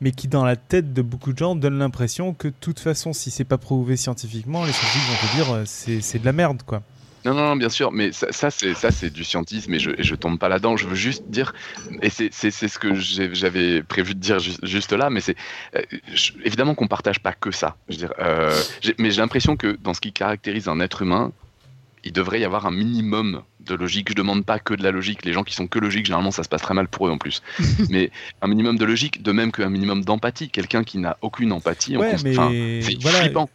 mais qui, dans la tête de beaucoup de gens, donne l'impression que de toute façon, si c'est pas prouvé scientifiquement, les scientifiques vont te dire euh, c'est de la merde, quoi. Non, non, bien sûr, mais ça, ça c'est du scientisme et je, je tombe pas là-dedans. Je veux juste dire, et c'est ce que j'avais prévu de dire juste, là, mais c'est euh, évidemment qu'on partage pas que ça. Je dire, mais j'ai l'impression que dans ce qui caractérise un être humain, il devrait y avoir un minimum de logique. Je demande pas que de la logique. Les gens qui sont que logiques, généralement, ça se passe très mal pour eux en plus. mais un minimum de logique, de même qu'un minimum d'empathie. Quelqu'un qui n'a aucune empathie, ouais, mais c'est flippant.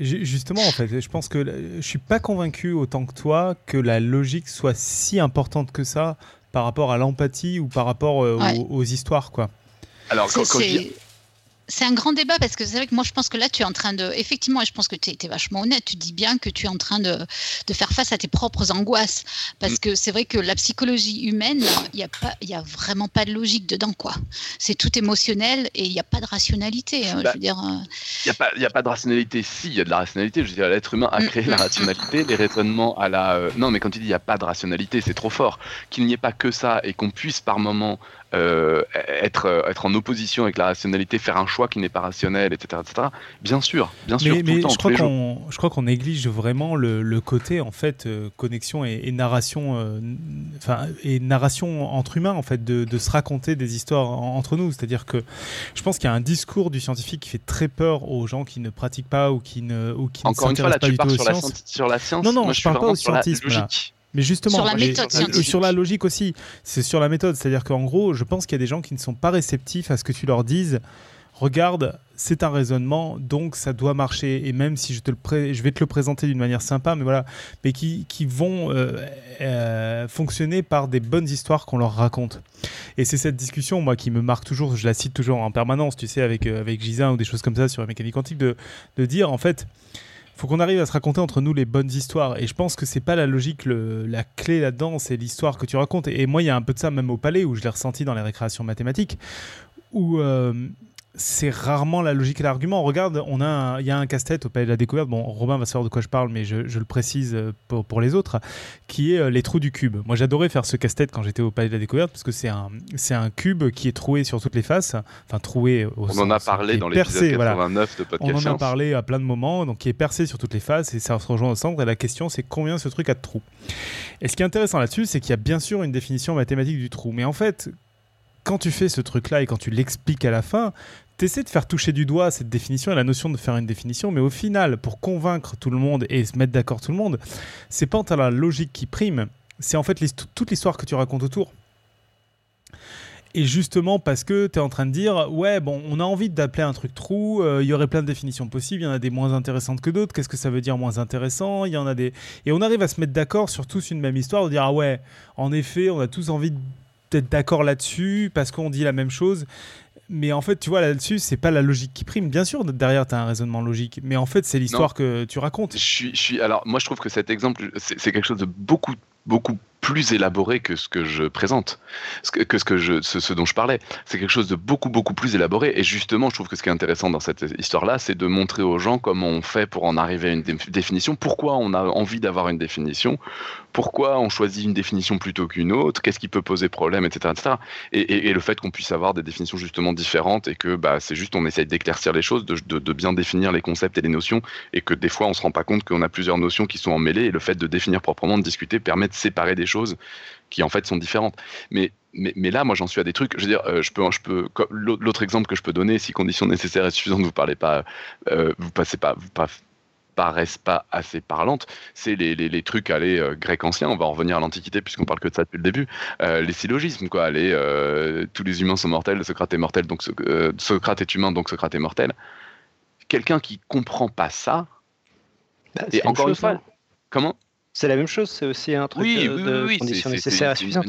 Justement, en fait, je pense que je suis pas convaincu autant que toi que la logique soit si importante que ça par rapport à l'empathie ou par rapport euh, aux, histoires, quoi. Alors, quand, quand je c'est un grand débat parce que c'est vrai que moi je pense que là tu es en train de effectivement et je pense que tu es, vachement honnête tu dis bien que tu es en train de, de faire face à tes propres angoisses. Parce mm. que c'est vrai que la psychologie humaine il n'y a pas il a vraiment pas de logique dedans quoi. C'est tout émotionnel et il n'y a pas de rationalité hein, je bah, veux dire euh. il n'y a pas il a pas de rationalité. Si il y a de la rationalité je veux dire l'être humain a mm, créé la rationalité les raisonnements à la euh, non mais quand tu dis il n'y a pas de rationalité c'est trop fort. Qu'il n'y ait pas que ça et qu'on puisse par moment euh, être, euh, être en opposition avec la rationalité, faire un choix qui n'est pas rationnel, etc., etc. Bien sûr, bien sûr. Mais, je, crois qu'on, je crois qu'on néglige vraiment le, le, côté en fait euh, connexion et, narration, enfin et narration entre humains en fait, de, de se raconter des histoires entre nous. C'est-à-dire que je pense qu'il y a un discours du scientifique qui fait très peur aux gens qui ne pratiquent pas ou qui ne ou qui Encore ne une fois, là, pas tu tout sur, la, sciences. sur la science. Non, non, Moi, je, je parle pas au sur la scientisme. Mais justement, Sur la j'ai- méthode et- et scientifique. sur la logique aussi, c'est sur la méthode. C'est-à-dire qu'en gros, je pense qu'il y a des gens qui ne sont pas réceptifs à ce que tu leur dises. Regarde, c'est un raisonnement, donc ça doit marcher. Et même si je, te le pré- je vais te le présenter d'une manière sympa, mais voilà, mais qui, qui vont euh, euh, fonctionner par des bonnes histoires qu'on leur raconte. Et c'est cette discussion, moi, qui me marque toujours, je la cite toujours en permanence, tu sais, avec, euh, avec Gisin ou des choses comme ça sur la mécanique quantique, de, de dire, en fait, faut qu'on arrive à se raconter entre nous les bonnes histoires. Et je pense que c'est pas la logique, le- la clé là-dedans, c'est l'histoire que tu racontes. Et moi, il y a un peu de ça même au palais, où je l'ai ressenti dans les récréations mathématiques, où euh, c'est rarement la logique et l'argument. Regarde, on a il y a un casse-tête au Palais de la Découverte. Bon, Robin va savoir de quoi je parle, mais je, je le précise euh, pour, pour les autres, qui est euh, les trous du cube. Moi, j'adorais faire ce casse-tête quand j'étais au Palais de la Découverte, parce que c'est un, c'est un cube qui est troué sur toutes les faces, enfin troué au On en a sens- parlé dans l'épisode voilà. 89 de On Podcast en a parlé à plein de moments, donc qui est percé sur toutes les faces et ça se rejoint au centre. Et la question, c'est combien ce truc a de trous? Et ce qui est intéressant là-dessus, c'est qu'il y a bien sûr une définition mathématique du trou. Mais en fait, quand tu fais ce truc-là et quand tu l'expliques à la fin, tu essaies de faire toucher du doigt cette définition et la notion de faire une définition. Mais au final, pour convaincre tout le monde et se mettre d'accord tout le monde, c'est pas tant la logique qui prime, c'est en fait toute l'histoire que tu racontes autour. Et justement parce que tu es en train de dire, ouais, bon, on a envie d'appeler un truc trou, euh, il y aurait plein de définitions possibles, il y en a des moins intéressantes que d'autres, qu'est-ce que ça veut dire moins intéressant Il y en a des... Et on arrive à se mettre d'accord sur tous une même histoire, de dire, ah ouais, en effet, on a tous envie d'être d'accord là-dessus, parce qu'on dit la même chose. Mais en fait, tu vois, là-dessus, c'est pas la logique qui prime. Bien sûr, derrière, tu as un raisonnement logique, mais en fait, c'est l'histoire que tu racontes. Je suis, je suis, alors, moi, je trouve que cet exemple, c'est c'est quelque chose de beaucoup, beaucoup plus élaboré que ce que je présente, que, ce, que je, ce, dont je parlais. C'est quelque chose de beaucoup, beaucoup plus élaboré. Et justement, je trouve que ce qui est intéressant dans cette histoire-là, c'est de montrer aux gens comment on fait pour en arriver à une dé- définition, pourquoi on a envie d'avoir une définition, pourquoi on choisit une définition plutôt qu'une autre, qu'est-ce qui peut poser problème, etc. etc. Et, le fait qu'on puisse avoir des définitions justement différentes et que bah, c'est juste on essaye d'éclaircir les choses, de, de- bien définir les concepts et les notions, et que des fois on se rend pas compte qu'on a plusieurs notions qui sont emmêlées, et le fait de définir proprement, de discuter, permet de séparer des choses qui en fait sont différentes. Mais, mais, mais là, moi j'en suis à des trucs, je veux dire, euh, je peux, je peux, l'autre exemple que je peux donner, si conditions nécessaires et suffisantes, vous parlez pas, euh, vous passez pas, vous pas paraissent pas assez parlantes, c'est les, les, les trucs allez euh, grec ancien, on va en revenir à l'Antiquité puisqu'on parle que de ça depuis le début, euh, les syllogismes quoi, les, euh, tous les humains sont mortels, Socrate est mortel, donc Soc- Socrate est humain, donc Socrate est mortel. Quelqu'un qui comprend pas ça, Bah, et encore une fois, non comment? C'est la même chose, c'est aussi un truc oui, de, oui, de oui, conditions c'est- nécessaires et suffisantes.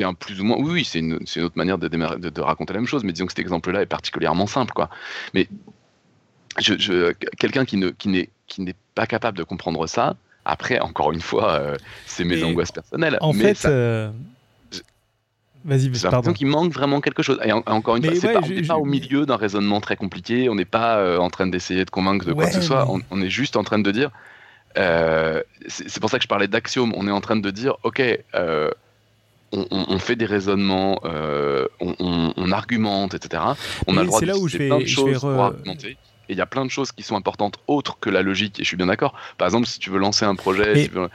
un plus ou moins. Oui, oui, c'est une, c'est une autre manière de, démarrer- de, de raconter la même chose, mais disons que cet exemple-là est particulièrement simple, quoi. Mais je, je- quelqu'un qui ne, qui n'est, qui n'est pas capable de comprendre ça. Après, encore une fois, euh, c'est mes angoisses personnelles. En mais fait, ça- euh, vas-y, j'ai l'impression qu'il manque vraiment quelque chose. Et en- encore une Mais fois, c'est ouais, pas, on je- n'est je- pas au milieu d'un raisonnement très compliqué. On n'est pas euh, en train d'essayer de convaincre de quoi Ouais, que ce soit. mais- On, on est juste en train de dire. Euh, c'est pour ça que je parlais d'axiome. On est en train de dire, ok, euh, on, on- on fait des raisonnements, euh, on, argumente, etc. On a le droit c'est là où je vais- plein de choses pour argumenter. Et il y a plein de choses qui sont importantes autres que la logique. Et je suis bien d'accord. Par exemple, si tu veux lancer un projet, Mais- si tu veux-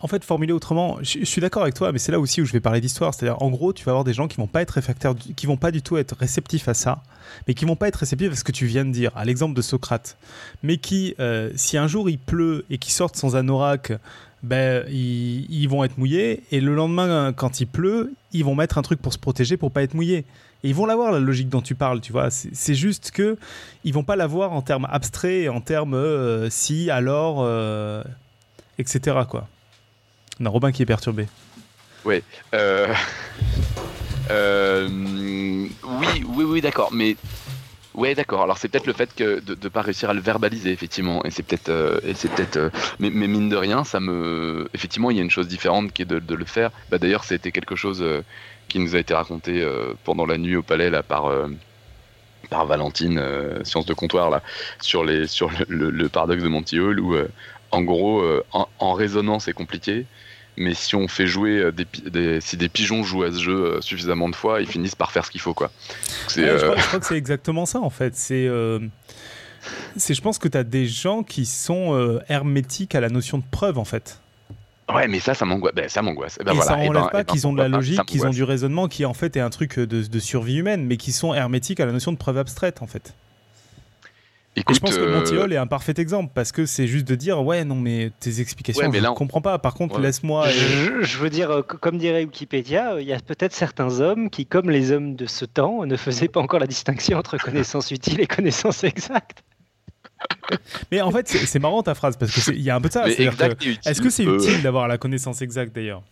En fait, formulé autrement, je, suis d'accord avec toi, mais c'est là aussi où je vais parler d'histoire. C'est-à-dire, en gros, tu vas avoir des gens qui vont pas être réfractaires, qui vont pas du tout être réceptifs à ça, mais qui vont pas être réceptifs à ce que tu viens de dire, à l'exemple de Socrate, mais qui, euh, si un jour il pleut et qu'ils sortent sans anorak, ben ils, vont être mouillés, et le lendemain, quand il pleut, ils vont mettre un truc pour se protéger pour pas être mouillés. Et ils vont l'avoir la logique dont tu parles, tu vois. C'est c'est juste que ils vont pas l'avoir en termes abstraits, en termes euh, si, alors, euh, etc. Quoi. On a Robin qui est perturbé. Euh, euh, oui, oui, oui, d'accord, mais ouais, d'accord. Alors c'est peut-être le fait de ne pas réussir à le verbaliser, effectivement, et c'est peut-être, euh, c'est peut-être, euh, mais, mine de rien, ça me, effectivement, il y a une chose différente qui est de, le faire. Bah, d'ailleurs, c'était quelque chose qui nous a été raconté pendant la nuit au palais là par. par Valentine, euh, science de comptoir là, sur les sur le, paradoxe de Monty Hall où en gros, en, en c'est compliqué, mais si on fait jouer des, si des pigeons jouent à ce jeu suffisamment de fois, ils finissent par faire ce qu'il faut quoi. je, crois, que c'est exactement ça en fait. C'est c'est je pense que tu as des gens qui sont hermétiques à la notion de preuve en fait. Ouais, mais ça, ça m'angoisse. Ben, ça m'angoisse. Eh ben, et ça enlève ben, pas eh ben, qu'ils ont de la logique, qu'ils ont du raisonnement, qui en fait est un truc de, survie humaine, mais qui sont hermétiques à la notion de preuve abstraite, en fait. Et je pense que euh, Montiol est un parfait exemple parce que c'est juste de dire ouais non mais tes explications je ne comprends pas. Par contre laisse-moi. Je, veux dire comme dirait Wikipédia, euh, il y a peut-être certains hommes qui comme les hommes de ce temps ne faisaient pas encore la distinction entre connaissances utiles et connaissances exactes. mais en fait, c'est marrant ta phrase parce qu'il y a un peu de ça. Est-ce que c'est utile d'avoir la connaissance exacte d'ailleurs?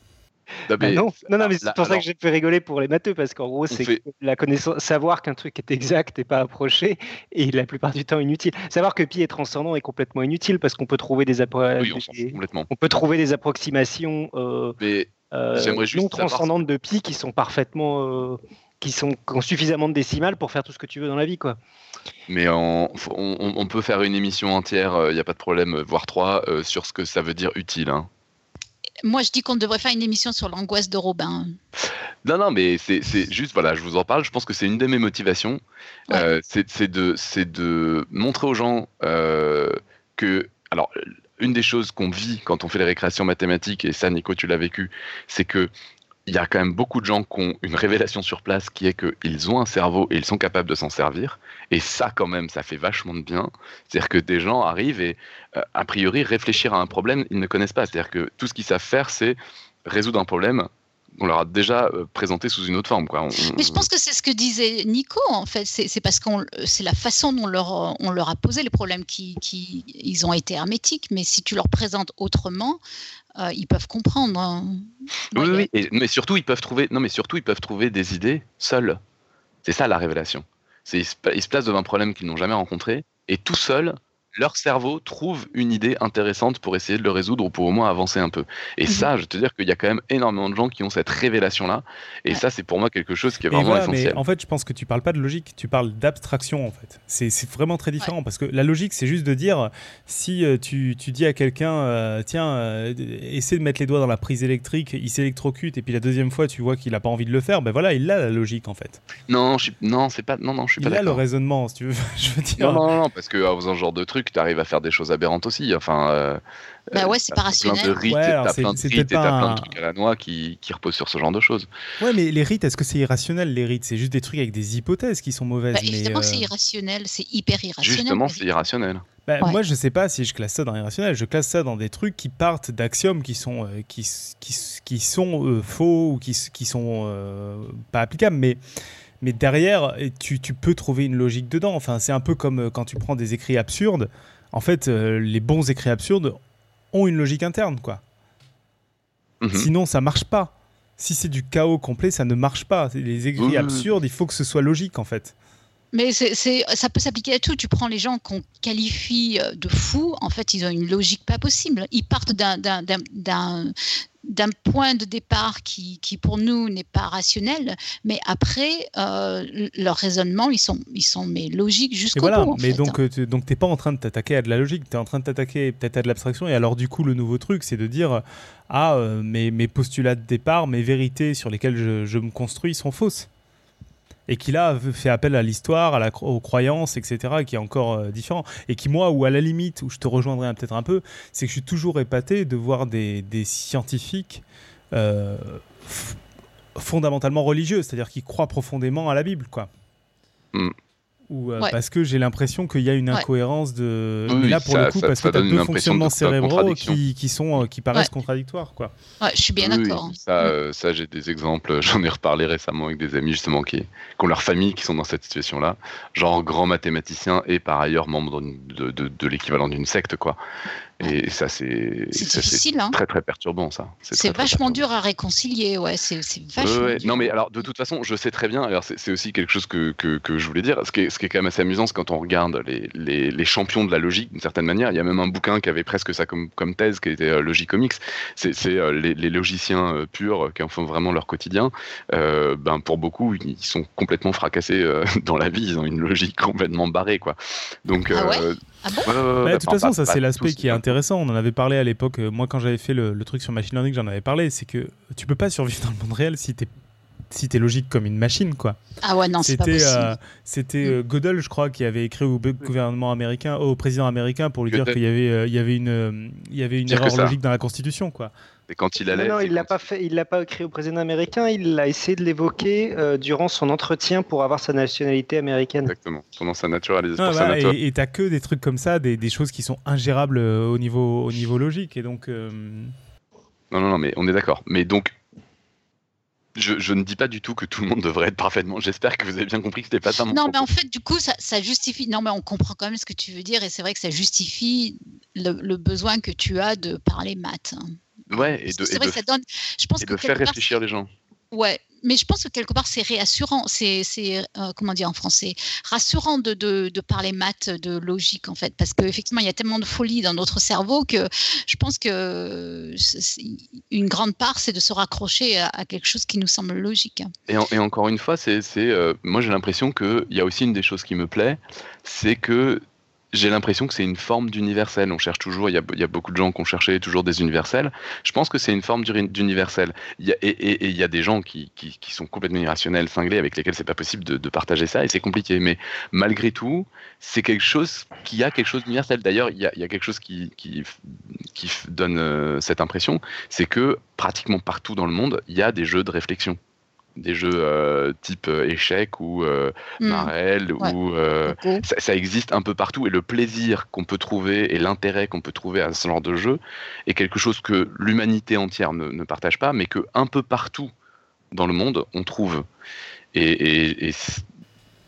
Non, mais, non, non, mais c'est pour ça que j'ai fait rigoler pour les matheux, parce qu'en gros, c'est la connaissance, savoir qu'un truc est exact et pas approché, et la plupart du temps inutile. Savoir que pi est transcendant est complètement inutile, parce qu'on peut trouver des, on, peut trouver des approximations euh, euh, non transcendantes de pi qui sont parfaitement, euh, qui sont qui ont suffisamment de décimales pour faire tout ce que tu veux dans la vie, quoi. Mais on, peut faire une émission entière, il n'y a pas de problème, voire trois, sur ce que ça veut dire utile. Hein. Moi, je dis qu'on devrait faire une émission sur l'angoisse de Robin. Non, non, mais c'est juste, voilà, je vous en parle. Je pense que c'est une de mes motivations. Euh, c'est de, de montrer aux gens que. Alors, une des choses qu'on vit quand on fait les récréations mathématiques, et ça, Nico, tu l'as vécu, c'est que il y a quand même beaucoup de gens qui ont une révélation sur place qui est qu'ils ont un cerveau et ils sont capables de s'en servir. Et ça, quand même, ça fait vachement de bien. C'est-à-dire que des gens arrivent et, euh, a priori, réfléchir à un problème, ils ne connaissent pas. C'est-à-dire que tout ce qu'ils savent faire, c'est résoudre un problème on leur a déjà euh, présenté sous une autre forme. Quoi. Mais je pense que c'est ce que disait Nico, en fait. C'est parce que c'est la façon dont leur, on leur a posé les problèmes qui, qui, ils ont été hermétiques. Mais si tu leur présentes autrement, euh, ils peuvent comprendre. Hein. Oui, oui, mais surtout ils peuvent trouver. Non, mais surtout ils peuvent trouver des idées seuls. C'est ça la révélation. C'est ils, se placent devant un problème qu'ils n'ont jamais rencontré et tout seuls, leur cerveau trouve une idée intéressante pour essayer de le résoudre ou pour au moins avancer un peu. Et mhm. ça, je te dire qu'il y a quand même énormément de gens qui ont cette révélation-là. Et ça, c'est pour moi quelque chose qui est vraiment essentiel. Mais en fait, je pense que tu parles pas de logique, tu parles d'abstraction en fait. C'est vraiment très différent parce que la logique, c'est juste de dire si euh, tu, tu, dis à quelqu'un, euh, tiens, euh, essaie de mettre les doigts dans la prise électrique, il s'électrocute et puis la deuxième fois, tu vois qu'il n'a pas envie de le faire, ben voilà, il a la logique en fait. Non, je, non, c'est pas, non, non, je suis pas d'accord. Il a le raisonnement, si tu veux. je veux dire. Non, non, non, parce que en faisant ce genre de truc, tu arrives à faire des choses aberrantes aussi. Enfin, euh, bah ouais, c'est pas rationnel. Plein de rites, ouais, plein de rites, plein de trucs à la noix qui, qui, reposent sur ce genre de choses. Ouais, mais les rites, est-ce que c'est irrationnel les rites? C'est juste des trucs avec des hypothèses qui sont mauvaises. Bah, évidemment que c'est euh, irrationnel, c'est hyper irrationnel. Justement, c'est irrationnel. Bah, Moi, je sais pas si je classe ça dans irrationnel. Je classe ça dans des trucs qui partent d'axiomes qui sont, euh, qui, qui, qui, sont faux ou qui, qui sont pas applicables. Mais mais derrière, tu, tu, peux trouver une logique dedans. Enfin, c'est un peu comme quand tu prends des écrits absurdes en fait, euh, les bons écrits absurdes ont une logique interne, quoi. Mhm. Sinon, ça marche pas. Si c'est du chaos complet, ça ne marche pas. Les écrits absurdes, il faut que ce soit logique, en fait. Mais ça peut s'appliquer à tout. Tu prends les gens qu'on qualifie euh, de fous, en fait, ils ont une logique pas possible. Ils partent d'un d'un point de départ qui, qui pour nous n'est pas rationnel, mais après euh, leur raisonnement ils sont ils sont mais logiques jusqu'au voilà, bout. mais donc euh, tu donc t'es pas en train de t'attaquer à de la logique, tu es en train de t'attaquer peut-être à de l'abstraction et alors du coup le nouveau truc c'est de dire ah euh, mes, mes, postulats de départ, mes vérités sur lesquelles je, je me construis sont fausses et qui là fait appel à l'histoire, à la, aux croyances, etc., qui est encore euh, différent. Et qui, moi, ou à la limite, où je te rejoindrai peut-être un peu, c'est que je suis toujours épaté de voir des, des scientifiques euh, fondamentalement religieux, c'est-à-dire qui croient profondément à la Bible, quoi. Mm. Ou euh, parce que j'ai l'impression qu'il y a une incohérence de là pour le coup parce que tu as deux fonctionnements cérébraux qui, qui, sont euh, qui paraissent contradictoires quoi. je suis bien d'accord. ça, euh, ça j'ai des exemples, j'en ai reparlé récemment avec des amis justement qui, qui, ont leur famille qui sont dans cette situation là, genre grand mathématicien et par ailleurs membre de, de, de l'équivalent d'une secte quoi. Et ça, c'est hein. très très perturbant, ça. C'est vachement dur à réconcilier, ouais. C'est vachement. dur. Non, mais alors de toute façon, je sais très bien. Alors c'est aussi quelque chose que, que, que, je voulais dire. Ce qui est, ce qui est quand même assez amusant, c'est quand on regarde les, les, les champions de la logique, d'une certaine manière. Il y a même un bouquin qui avait presque ça comme, comme thèse, qui était euh, Logicomics. C'est euh, les, les, logiciens euh, purs qui en font vraiment leur quotidien. Euh, ben pour beaucoup, ils sont complètement fracassés euh, dans la vie. Ils ont une logique complètement barrée, quoi. Donc. Ah ouais? ah bon? de toute façon, ça c'est l'aspect qui est intéressant intéressant. On en avait parlé à l'époque. Moi, quand j'avais fait le, truc sur machine learning, j'en avais parlé. C'est que tu peux pas survivre dans le monde réel si t'es si t'es logique comme une machine, quoi. Ah ouais, non, c'est pas possible. Euh, c'était euh, Godel, je crois, qui avait écrit au gouvernement américain, au président américain, pour lui dire qu'il y avait, euh, il y avait une, il y avait une erreur logique dans la Constitution, quoi. Et quand il allait. Non, il l'a pas fait. Il l'a pas écrit au président américain. Il a essayé de l'évoquer durant son entretien pour avoir sa nationalité américaine. Exactement. Pendant sa naturalisation. Ah, Et t'as que des trucs comme ça, des, des, choses qui sont ingérables au niveau, au niveau logique. Et donc. Non, non, non, mais on est d'accord. Mais donc, je, ne dis pas du tout que tout le monde devrait être parfaitement. J'espère que vous avez bien compris que c'était pas ça mon Non, mais en fait, du coup, ça, justifie. Non, mais on comprend quand même ce que tu veux dire, et c'est vrai que ça justifie le, besoin que tu as de parler maths. Ouais, et de, ça donne. Je pense et de faire réfléchir les gens. Ouais, mais je pense que quelque part c'est réassurant, c'est euh, comment dire en français, rassurant de, de, parler maths, de logique en fait, parce qu'effectivement il y a tellement de folie dans notre cerveau que je pense que une grande part c'est de se raccrocher à, quelque chose qui nous semble logique. Et, et encore une fois, c'est euh, moi j'ai l'impression qu'il y a aussi une des choses qui me plaît, c'est que j'ai l'impression que c'est une forme d'universel. On cherche toujours, il y, a, beaucoup de gens qui ont cherché toujours des universels. Je pense que c'est une forme d'universel. Et, il y a des gens qui, sont complètement irrationnels, cinglés, avec lesquels c'est pas possible de, partager ça, et c'est compliqué. Mais malgré tout, c'est quelque chose qui a quelque chose d'universel. D'ailleurs, il y, a, quelque chose qui, donne euh, cette impression, c'est que pratiquement partout dans le monde, il y a des jeux de réflexion des jeux euh, type euh, échec ou euh, hmm. Marel ou ça, existe un peu partout et le plaisir qu'on peut trouver et l'intérêt qu'on peut trouver à ce genre de jeu est quelque chose que l'humanité entière ne, partage pas mais que un peu partout dans le monde on trouve. Et,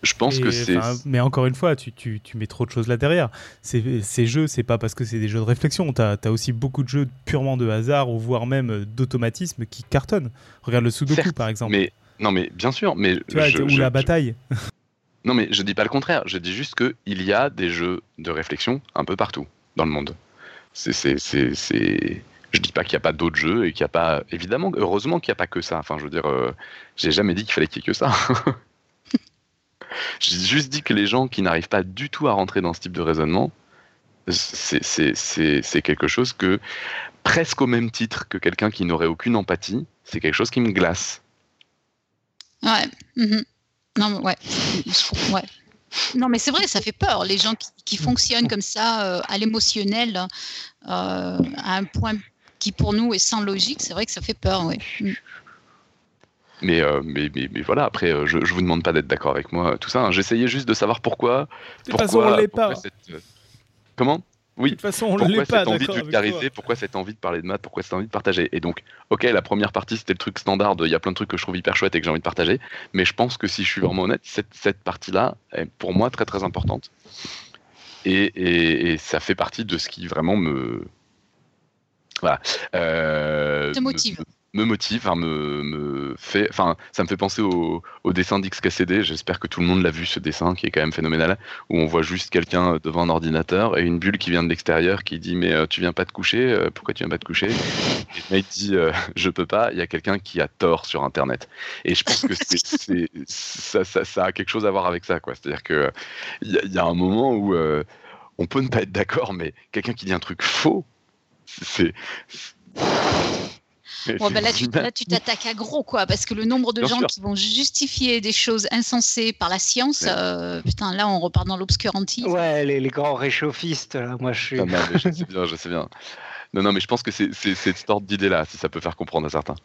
je pense que c'est. Mais encore une fois, tu, tu, tu, mets trop de choses là derrière. Ces jeux, c'est pas parce que c'est des jeux de réflexion. Tu as, aussi beaucoup de jeux purement de hasard ou voire même d'automatisme qui cartonnent. Regarde le Sudoku par exemple. Mais non, mais bien sûr. Mais ou la bataille. Non, mais je dis pas le contraire. Je dis juste qu'il y a des jeux de réflexion un peu partout dans le monde. C'est, Je dis pas qu'il n'y a pas d'autres jeux et qu'il n'y a pas. Évidemment, heureusement qu'il n'y a pas que ça. Enfin, je veux dire, euh, j'ai jamais dit qu'il fallait qu'il y ait que ça. J'ai juste dit que les gens qui n'arrivent pas du tout à rentrer dans ce type de raisonnement, c'est quelque chose que, presque au même titre que quelqu'un qui n'aurait aucune empathie, c'est quelque chose qui me glace. Ouais. Mhm. Non, mais ouais. ouais. Non, mais c'est vrai, ça fait peur. Les gens qui, fonctionnent comme ça, euh, à l'émotionnel, euh, à un point qui pour nous est sans logique, c'est vrai que ça fait peur, oui. Mm. Euh, mais, mais, mais, voilà, après, euh, je, je vous demande pas d'être d'accord avec moi, tout ça. Hein. J'essayais juste de savoir pourquoi. De toute façon, on l'est pas. Euh, comment? Oui. De toute façon, on pourquoi cette envie de vulgariser, pourquoi cette envie de parler de maths, pourquoi cette envie de partager? Et donc, ok, la première partie, c'était le truc standard, il y a plein de trucs que je trouve hyper chouette et que j'ai envie de partager, mais je pense que si je suis vraiment honnête, cette, cette partie-là est pour moi très très importante. Et, et, ça fait partie de ce qui vraiment me... Voilà. Euh, te motive me motive, me, me, fait, enfin, ça me fait penser au, dessin d'XKCD. J'espère que tout le monde l'a vu ce dessin qui est quand même phénoménal, où on voit juste quelqu'un devant un ordinateur et une bulle qui vient de l'extérieur qui dit mais euh, tu viens pas te coucher, euh, pourquoi tu viens pas te coucher? Et le mec dit euh, je peux pas. Il y a quelqu'un qui a tort sur Internet. Et je pense que ça, a quelque chose à voir avec ça, quoi. C'est-à-dire que il y, a un moment où on peut ne pas être d'accord, mais quelqu'un qui dit un truc faux, c'est bah là, tu, t'attaques à gros, quoi, parce que le nombre de gens qui vont justifier des choses insensées par la science, euh, putain, là, on repart dans l'obscurantisme. Ouais, les, grands réchauffistes, là, moi, je suis. Non, je sais bien, je sais bien. Non, non, mais je pense que c'est cette sorte d'idée-là, si ça peut faire comprendre à certains.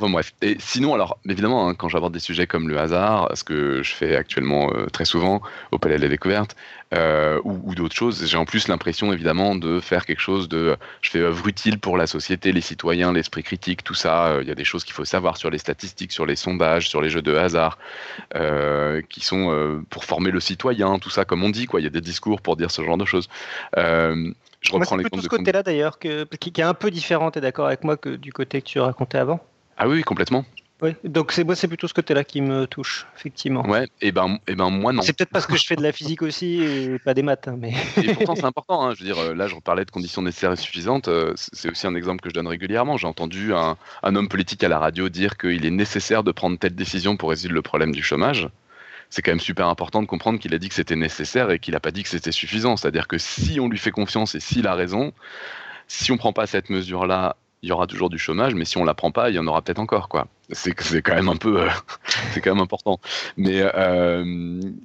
Bon, bref. Et sinon, alors, évidemment, hein, quand j'aborde des sujets comme le hasard, ce que je fais actuellement euh, très souvent au Palais de la Découverte, euh, ou, d'autres choses, j'ai en plus l'impression, évidemment, de faire quelque chose de. Je fais œuvre utile pour la société, les citoyens, l'esprit critique, tout ça. Il y a des choses qu'il faut savoir sur les statistiques, sur les sondages, sur les jeux de hasard, euh, qui sont pour former le citoyen, tout ça, comme on dit, quoi. Il y a des discours pour dire ce genre de choses. Je reprends l'exemple de ce côté-là d'ailleurs, qui, est un peu différent, tu es d'accord avec moi, que du côté que tu racontais avant? Ah oui, complètement. Oui, donc c'est moi c'est plutôt ce côté-là qui me touche, effectivement. Ouais, et ben, et ben moi non. C'est peut-être parce que je fais de la physique aussi et pas des maths, hein, mais. et pourtant c'est important. Hein, je veux dire, euh, là je parlais de conditions nécessaires et suffisantes. Euh, c'est aussi un exemple que je donne régulièrement. J'ai entendu un, un, homme politique à la radio dire qu'il est nécessaire de prendre telle décision pour résoudre le problème du chômage c'est quand même super important de comprendre qu'il a dit que c'était nécessaire et qu'il n'a pas dit que c'était suffisant. C'est-à-dire que si on lui fait confiance et s'il a raison, si on prend pas cette mesure-là, il y aura toujours du chômage, mais si on la prend pas, il y en aura peut-être encore, quoi. C'est quand même un peu, euh, c'est quand même important. Mais, euh,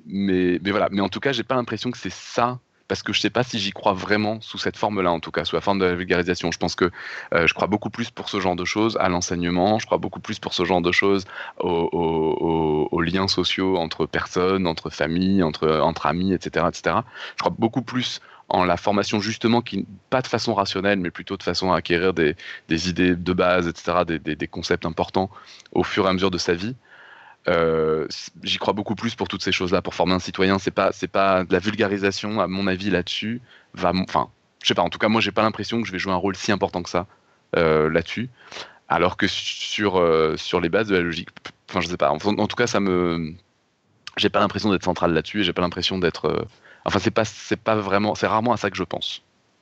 mais, mais voilà. Mais en tout cas, j'ai pas l'impression que c'est ça parce que je sais pas si j'y crois vraiment sous cette forme-là, en tout cas, sous la forme de la vulgarisation. Je pense que euh, je crois beaucoup plus pour ce genre de choses à l'enseignement, je crois beaucoup plus pour ce genre de choses aux, liens sociaux entre personnes, entre familles, entre, amis, etc., etc. Je crois beaucoup plus en la formation justement qui pas de façon rationnelle mais plutôt de façon à acquérir des, idées de base etc des, concepts importants au fur et à mesure de sa vie euh, j'y crois beaucoup plus pour toutes ces choses-là. Pour former un citoyen, c'est pas c'est pas la vulgarisation, à mon avis là-dessus. Va, enfin, je sais pas. En tout cas, moi, j'ai pas l'impression que je vais jouer un rôle si important que ça euh, là-dessus. Alors que sur euh, sur les bases de la logique, enfin, je sais pas. En, tout cas, ça me, j'ai pas l'impression d'être central là-dessus. Et j'ai pas l'impression d'être. enfin, c'est pas c'est pas vraiment. C'est rarement à ça que je pense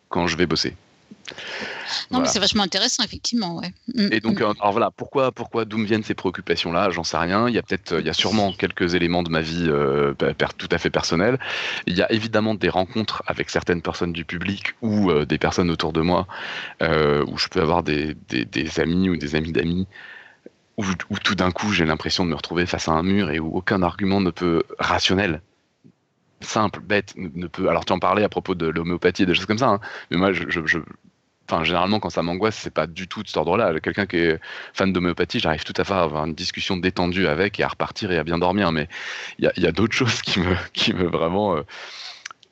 quand je vais bosser. Non, mais c'est vachement intéressant, effectivement. Ouais. Mm, et donc, mm. euh, alors voilà, pourquoi, pourquoi d'où me viennent ces préoccupations-là? J'en sais rien. Il y a peut-être, il y a sûrement quelques éléments de ma vie euh, tout à fait personnels. Il y a évidemment des rencontres avec certaines personnes du public ou euh, des personnes autour de moi où je peux avoir des, des, amis ou des amis d'amis où, où, tout d'un coup j'ai l'impression de me retrouver face à un mur et où aucun argument ne peut rationnel simple, bête, ne peut. Alors tu en parlais à propos de l'homéopathie et des choses comme ça, hein, mais moi je, Enfin, généralement, quand ça m'angoisse, c'est pas du tout de cet ordre-là. Quelqu'un qui est fan d'homéopathie, j'arrive tout à fait à avoir une discussion détendue avec et à repartir et à bien dormir. Mais il y a, d'autres choses qui me, qui me vraiment, euh,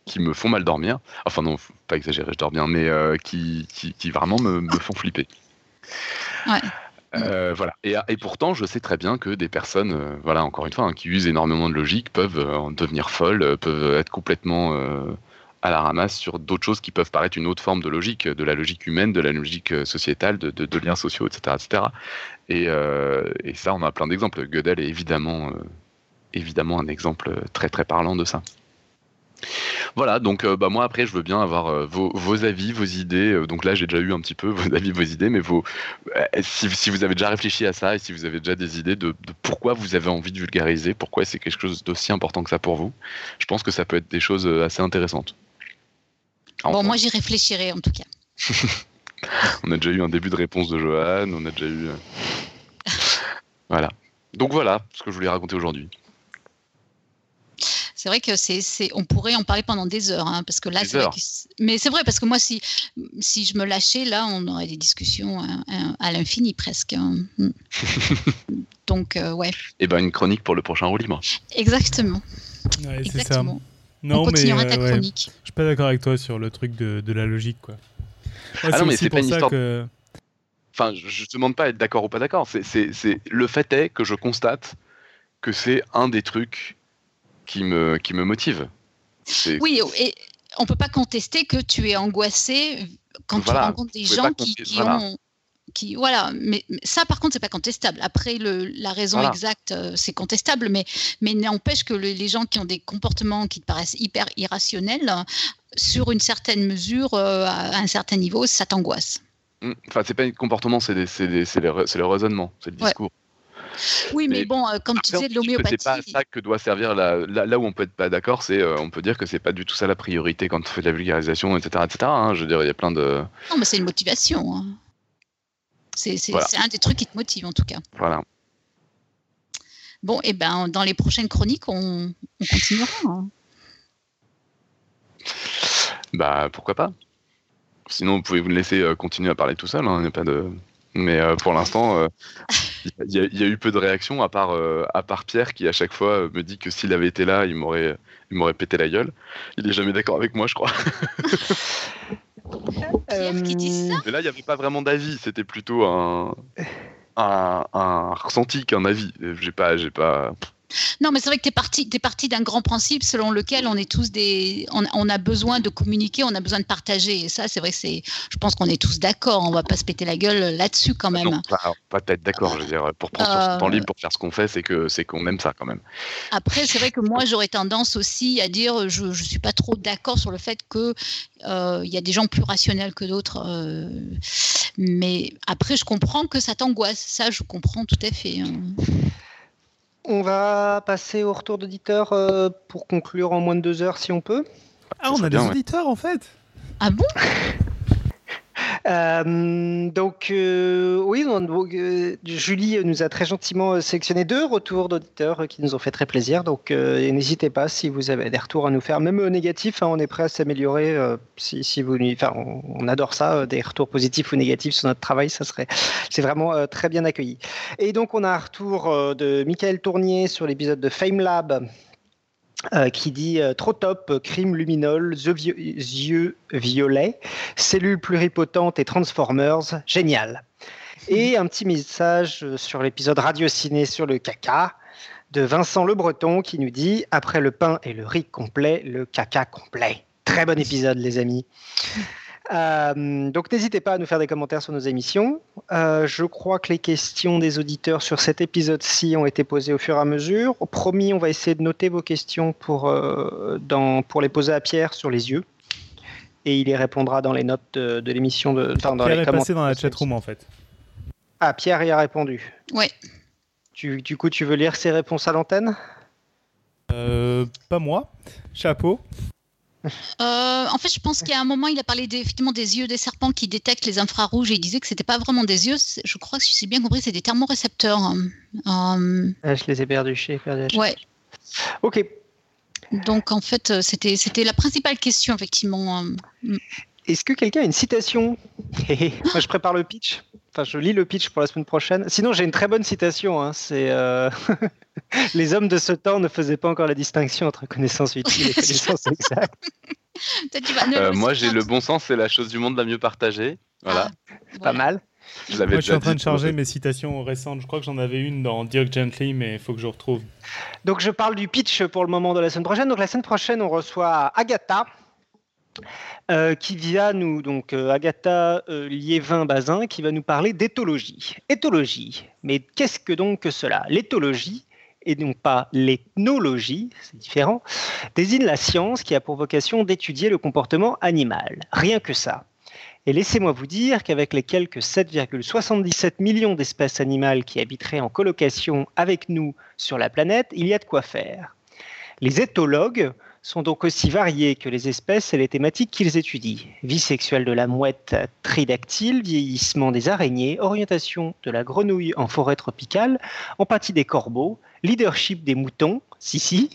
qui me font mal dormir. Enfin non, pas exagérer, je dors bien, mais euh, qui, qui, vraiment me, me font flipper. Ouais. Euh, voilà. Et, pourtant, je sais très bien que des personnes, voilà, encore une fois, hein, qui usent énormément de logique, peuvent en devenir folles, peuvent être complètement à la ramasse sur d'autres choses qui peuvent paraître une autre forme de logique, de la logique humaine, de la logique euh, sociétale, de, liens sociaux, etc. etc. Et, euh, et, ça, on a plein d'exemples. Gödel est évidemment, euh, évidemment un exemple très très parlant de ça. Voilà, donc bah, moi après je veux bien avoir vos, vos, avis, vos idées. donc là j'ai déjà eu un petit peu vos avis, vos idées, mais vos, si, si, vous avez déjà réfléchi à ça et si vous avez déjà des idées de, de pourquoi vous avez envie de vulgariser, pourquoi c'est quelque chose d'aussi important que ça pour vous, je pense que ça peut être des choses assez intéressantes. Bon, moi j'y réfléchirai en tout cas. on a déjà eu un début de réponse de Johan, on a déjà eu. Euh, voilà. Donc voilà ce que je voulais raconter aujourd'hui. C'est vrai que c'est, on pourrait en parler pendant des heures, hein, parce que là, c'est mais c'est vrai parce que moi, si, si je me lâchais, là, on aurait des discussions à, l'infini presque. Hein. Donc, euh, ouais. Et eh ben une chronique pour le prochain roue Exactement. Ouais, Exactement. Ça. Non, on mais ta euh, chronique. Je suis pas d'accord avec toi sur le truc de, de la logique, quoi. ah non, mais c'est pas une histoire. Que... Enfin, je te demande pas être d'accord ou pas d'accord. C'est le fait est que je constate que c'est un des trucs qui me qui me motive. Oui, et on peut pas contester que tu es angoissé quand tu rencontres des gens qui, qui ont qui voilà mais, ça par contre c'est pas contestable. Après le, la raison exacte euh, c'est contestable mais mais n'empêche que les gens qui ont des comportements qui te paraissent hyper irrationnels sur une certaine mesure euh, à un certain niveau ça t'angoisse. Mmh. enfin c'est pas un comportement c'est c'est le raisonnement c'est le discours Oui, mais, bon, euh, comme tu disais, de l'homéopathie. C'est pas ça que doit servir là, là, où on peut être pas d'accord, c'est on peut dire que c'est pas du tout ça la priorité quand on fait de la vulgarisation, etc., etc. Hein. je veux dire, il y a plein de. Non, mais c'est une motivation. Hein. C'est un des trucs qui te motive en tout cas. Voilà. Bon, et eh ben dans les prochaines chroniques, on, continuera. Hein. Bah pourquoi pas. Sinon, vous pouvez vous laisser euh, continuer à parler tout seul. Hein, pas de. Mais euh, pour l'instant, euh, il y, a eu peu de réactions à part à part Pierre qui à chaque fois me dit que s'il avait été là, il m'aurait il m'aurait pété la gueule. Il est jamais d'accord avec moi, je crois. Mais là, il n'y avait pas vraiment d'avis, c'était plutôt un, un, un ressenti qu'un avis. J'ai pas, j'ai pas. Non, mais c'est vrai que tu es parti, parti d'un grand principe selon lequel on est tous des. On, a besoin de communiquer, on a besoin de partager. Et ça, c'est vrai que c'est. Je pense qu'on est tous d'accord. On va pas se péter la gueule là-dessus quand même. Non, pas, pas être d'accord. Je veux dire, pour prendre son temps libre, pour faire ce qu'on fait, c'est que c'est qu'on aime ça quand même. Après, c'est vrai que moi, j'aurais tendance aussi à dire je ne suis pas trop d'accord sur le fait qu'il euh, y a des gens plus rationnels que d'autres. Euh, mais après, je comprends que ça t'angoisse. Ça, je comprends tout à fait. On va passer au retour d'auditeurs pour conclure en moins de deux heures si on peut. Ah, on a des auditeurs en fait. Ah bon? Euh, donc euh, oui, euh, Julie nous a très gentiment sélectionné deux retours d'auditeurs qui nous ont fait très plaisir. Donc n'hésitez pas si vous avez des retours à nous faire, même négatifs, hein, on est prêt à s'améliorer. si, vous, enfin, on, adore ça, des retours positifs ou négatifs sur notre travail, ça serait, c'est vraiment très bien accueilli. Et donc on a un retour de Michael Tournier sur l'épisode de Fame Lab euh, qui dit euh, trop top, crime luminol, yeux violets, cellules pluripotentes et transformers, génial. Et un petit message euh, sur l'épisode Radio Ciné sur le caca de Vincent Le Breton qui nous dit après le pain et le riz complet, le caca complet. Très bon épisode les amis. Euh, donc n'hésitez pas à nous faire des commentaires sur nos émissions. Euh, je crois que les questions des auditeurs sur cet épisode-ci ont été posées au fur et à mesure. Promis, on va essayer de noter vos questions pour, euh, dans, pour les poser à Pierre sur les yeux. Et il y répondra dans les notes de, l'émission. De, dans Pierre les est passé dans la chatroom en fait. Ah, Pierre y a répondu. Oui. du coup, tu veux lire ses réponses à l'antenne? Pas moi. Chapeau. Euh, en fait, je pense qu'à un moment, il a parlé effectivement des yeux des serpents qui détectent les infrarouges et il disait que c'était pas vraiment des yeux. Je crois que si j'ai bien compris, c'est des thermorécepteurs. Hein. Euh, ah, je les ai perdus. Je perdu. Ouais. Ok. Donc en fait, euh, c'était c'était la principale question effectivement. Mm. Est-ce que quelqu'un a une citation? Moi, je prépare le pitch. Enfin, je lis le pitch pour la semaine prochaine. Sinon, j'ai une très bonne citation. Hein. C'est les hommes de ce temps ne faisaient pas encore la distinction entre connaissances utiles et connaissances exactes. Euh, moi, j'ai le bon sens, c'est la chose du monde la mieux partagée. Voilà. Ah, pas mal. Je moi, je suis en train de charger mes citations récentes. Je crois que j'en avais une dans Dirk Gently, mais il faut que je retrouve. Donc, je parle du pitch pour le moment de la semaine prochaine. Donc, la semaine prochaine, on reçoit Agatha. Euh, qui vient nous, donc euh, Agatha Liévin-Bazin, qui va nous parler d'éthologie. Éthologie, mais qu'est-ce que donc que cela? L'éthologie, et non pas l'ethnologie, c'est différent, désigne la science qui a pour vocation d'étudier le comportement animal. Rien que ça. Et laissez-moi vous dire qu'avec les quelques 7,77 millions d'espèces animales qui habiteraient en colocation avec nous sur la planète, il y a de quoi faire. Les éthologues sont donc aussi variés que les espèces et les thématiques qu'ils étudient. Vie sexuelle de la mouette tridactyle, vieillissement des araignées, orientation de la grenouille en forêt tropicale, empathie des corbeaux, leadership des moutons, si si,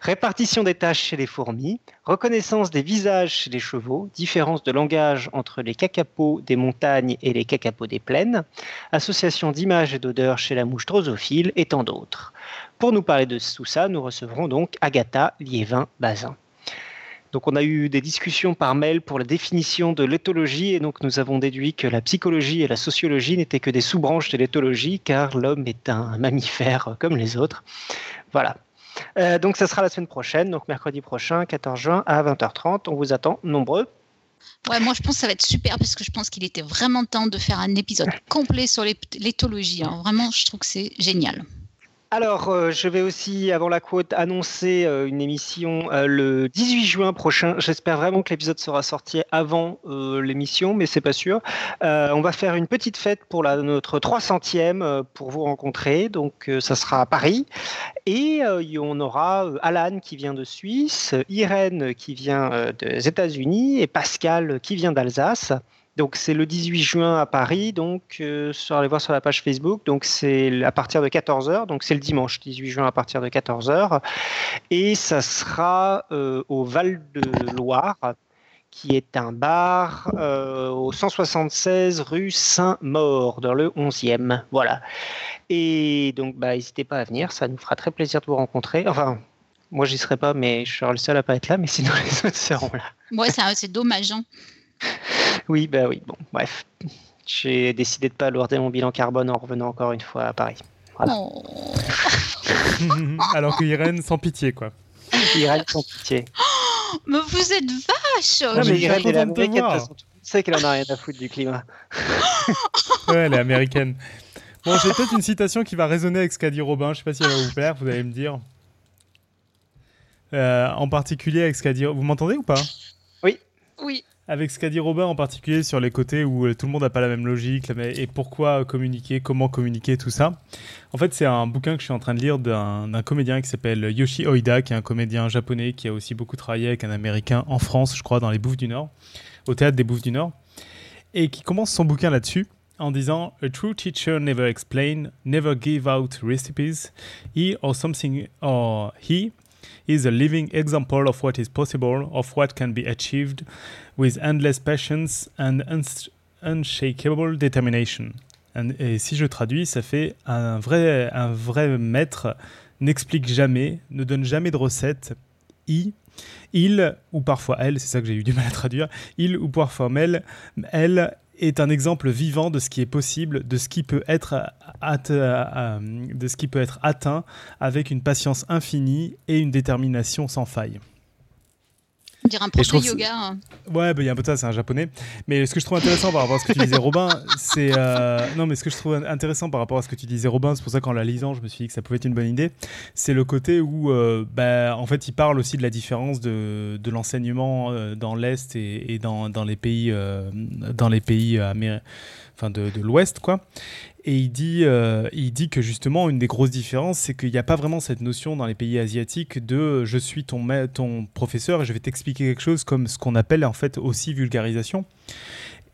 répartition des tâches chez les fourmis, reconnaissance des visages chez les chevaux, différence de langage entre les cacapos des montagnes et les cacapos des plaines, association d'images et d'odeurs chez la mouche drosophile et tant d'autres. Pour nous parler de tout ça, nous recevrons donc Agatha Liévin-Bazin. Donc on a eu des discussions par mail pour la définition de l'éthologie et donc nous avons déduit que la psychologie et la sociologie n'étaient que des sous-branches de l'éthologie car l'homme est un mammifère comme les autres. Voilà. Euh, donc ça sera la semaine prochaine, donc mercredi prochain, 14 juin à 20h30. On vous attend nombreux. Ouais, moi je pense que ça va être super parce que je pense qu'il était vraiment temps de faire un épisode complet sur l'éthologie. Hein. Vraiment, je trouve que c'est génial. Alors, euh, je vais aussi, avant la quote, annoncer euh, une émission euh, le 18 juin prochain. J'espère vraiment que l'épisode sera sorti avant l'émission, mais c'est pas sûr. on va faire une petite fête pour la, notre 300e pour vous rencontrer. Donc, ça sera à Paris. Et on aura Alan qui vient de Suisse, Irène qui vient des États-Unis et Pascal qui vient d'Alsace. Donc c'est le 18 juin à Paris, donc euh, allez voir sur la page Facebook. Donc c'est à partir de 14h, donc c'est le dimanche 18 juin à partir de 14h, et ça sera euh, au Val de Loire, qui est un bar euh, au 176 rue Saint-Maur, dans le 11e. Voilà. Et donc bah n'hésitez pas à venir, ça nous fera très plaisir de vous rencontrer. Enfin. Moi, j'y serai pas, mais je serai le seul à pas être là, mais sinon les autres seront là. Ouais, c'est dommage. Hein. Oui, bah oui, bon, bref. J'ai décidé de pas alourdir mon bilan carbone en revenant encore une fois à Paris. Oh. Alors que Irène, sans pitié, quoi. Irène, sans pitié. mais vous êtes vache Non, mais Irène est américaine, de toute façon. Tu sais qu'elle en a rien à foutre du climat. ouais, elle est américaine. Bon, j'ai peut-être une citation qui va résonner avec ce qu'a dit Robin. Je sais pas si elle va vous plaire, vous allez me dire. Euh, en particulier avec ce qu'a dit. Vous m'entendez ou pas? Oui. Oui. Avec ce qu'a dit Robin en particulier sur les côtés où euh, tout le monde n'a pas la même logique et pourquoi communiquer, comment communiquer, tout ça. En fait, c'est un bouquin que je suis en train de lire d'un comédien qui s'appelle Yoshi Oida, qui est un comédien japonais qui a aussi beaucoup travaillé avec un américain en France, je crois, dans les Bouffes du Nord, au théâtre des Bouffes du Nord, et qui commence son bouquin là-dessus en disant A true teacher never explain, never give out recipes. He or something or he is a living example of what is possible, of what can be achieved with endless patience and unshakable determination. Et si je traduis, ça fait un vrai, un vrai maître n'explique jamais, ne donne jamais de recette. Il, il ou parfois elle, c'est ça que j'ai eu du mal à traduire, il ou parfois elle, elle est un exemple vivant de ce qui est possible, de ce qui peut être, de ce qui peut être atteint avec une patience infinie et une détermination sans faille dire un prof de yoga. Hein. Ouais, bah, il y a un peu de ça, c'est un japonais. Mais ce que je trouve intéressant par rapport à ce que tu disais, Robin, c'est. Euh, non, mais ce que je trouve intéressant par rapport à ce que tu disais, Robin, c'est pour ça qu'en la lisant, je me suis dit que ça pouvait être une bonne idée. C'est le côté où, euh, bah, en fait, il parle aussi de la différence de, de l'enseignement euh, dans l'Est et, et dans, dans, les pays, dans les pays enfin de, de l'Ouest, quoi. Et il dit, euh, il dit que justement, une des grosses différences, c'est qu'il n'y a pas vraiment cette notion dans les pays asiatiques de je suis ton, ton professeur et je vais t'expliquer quelque chose comme ce qu'on appelle en fait aussi vulgarisation.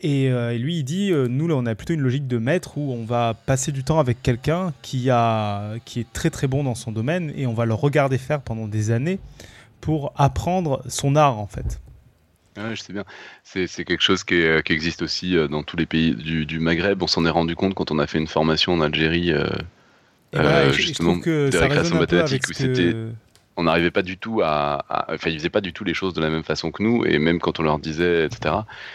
Et, euh, lui, il dit, euh, nous, là, on a plutôt une logique de maître où on va passer du temps avec quelqu'un qui, qui est très très bon dans son domaine et on va le regarder faire pendant des années pour apprendre son art en fait. Ouais, je sais bien. C'est quelque chose qui, euh, qui, existe aussi euh, dans tous les pays du, du Maghreb. On s'en est rendu compte quand on a fait une formation en Algérie, euh, euh justement, de récréation mathématique, où c'était on n'arrivait pas du tout à, Enfin, ils faisaient pas du tout les choses de la même façon que nous, et même quand on leur disait, etc.,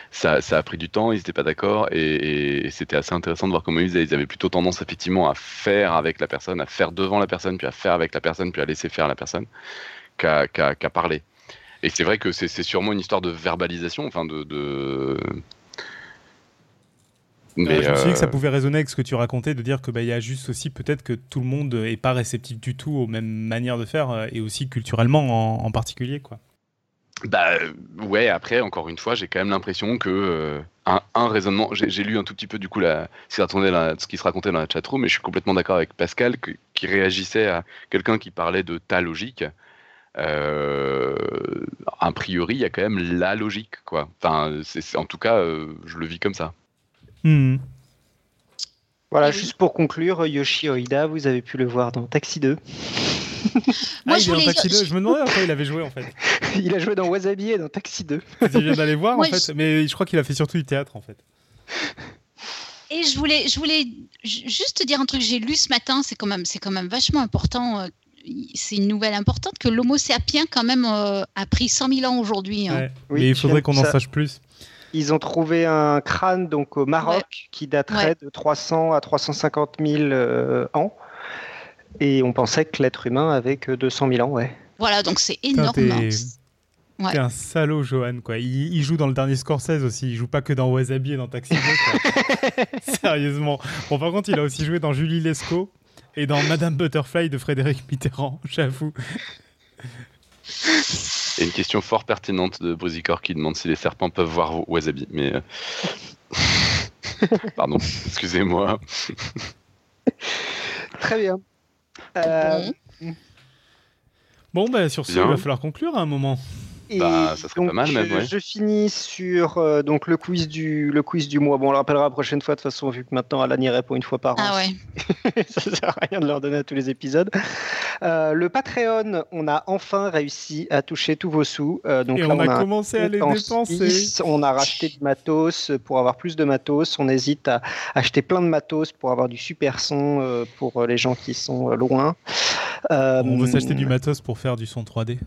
ça, ça a pris du temps, ils n'étaient pas d'accord, et, c'était assez intéressant de voir comment ils faisaient. Ils avaient plutôt tendance, effectivement, à faire avec la personne, à faire devant la personne, puis à faire avec la personne, puis à laisser faire la personne, qu'à parler. Et c'est vrai que c'est sûrement une histoire de verbalisation, enfin de. de... Mais je me suis dit que ça euh, pouvait résonner avec ce que tu racontais, de dire que bah, y a juste aussi peut-être que tout le monde est pas réceptif du tout aux mêmes manières de faire, euh, et aussi culturellement en, particulier, quoi. Bah ouais, après, encore une fois, j'ai quand même l'impression que euh, un, raisonnement, j'ai lu un tout petit peu du coup la, ce qui se racontait dans la chatroom, mais je suis complètement d'accord avec Pascal qui réagissait à quelqu'un qui parlait de ta logique euh, a priori, il y a quand même la logique, quoi. Enfin, c'est, en tout cas, euh, je le vis comme ça. Hmm. Voilà, juste pour conclure, Yoshi Oida, vous avez pu le voir dans Taxi 2. Moi, ah, je, il Taxi 2. je me demandais à quoi il avait joué en fait. il a joué dans Wasabi et dans Taxi 2. il vient d'aller voir en fait, mais je crois qu'il a fait surtout du théâtre en fait. Et je voulais, je voulais juste te dire un truc que j'ai lu ce matin, c'est quand même, c'est quand même vachement important euh, c'est une nouvelle importante que l'Homo sapiens quand même euh, a pris 100 000 ans aujourd'hui. Hein. mais il faudrait qu'on en sache plus. Ils ont trouvé un crâne donc au Maroc qui daterait de 300 à 350 000 euh, ans. Et on pensait que l'être humain avait que 200 000 ans, ouais. Voilà, donc c'est énorme. C'est un salaud, Johan. Quoi. Il, joue dans le dernier Scorsese aussi. Il joue pas que dans Wasabi et dans Taxi. Sérieusement. Bon, par contre, il a aussi joué dans Julie Lescaut et dans Madame Butterfly de Frédéric Mitterrand, j'avoue. Et une question fort pertinente de Brisicor qui demande si les serpents peuvent voir Wasabi. Mais. Euh, pardon, excusez-moi. Très bien. Euh, bon, bah, sur ce, il va falloir conclure à un moment. Bah, ça serait pas mal même, Je finis sur euh, donc le quiz du le quiz du mois. Bon, on le rappellera la prochaine fois de toute façon vu que maintenant Alan y répond une fois par an. Ah ouais. ça sert à rien de leur donner à tous les épisodes. Euh, le Patreon, on a enfin réussi à toucher tous vos sous. Euh, donc Et on, a, commencé à les dépenser. On a racheté du matos pour avoir plus de matos. On hésite à acheter plein de matos pour avoir du super son pour les gens qui sont loin. on veut s'acheter du matos pour faire du son 3D.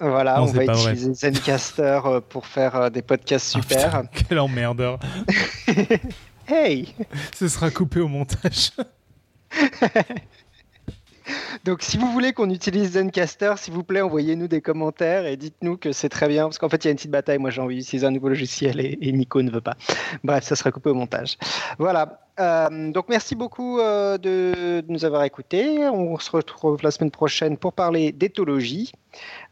Voilà, on va utiliser Zencaster euh, pour faire euh, des podcasts ah, super. quel emmerdeur. hey Ce sera coupé au montage. Donc, si vous voulez qu'on utilise Zencaster, s'il vous plaît, envoyez-nous des commentaires et dites-nous que c'est très bien. Parce qu'en fait, il y a une petite bataille. Moi, j'ai envie d'utiliser un nouveau logiciel et, Nico ne veut pas. Bref, ça sera coupé au montage. Voilà. Euh, donc, merci beaucoup euh, de, nous avoir écoutés. On se retrouve la semaine prochaine pour parler d'éthologie.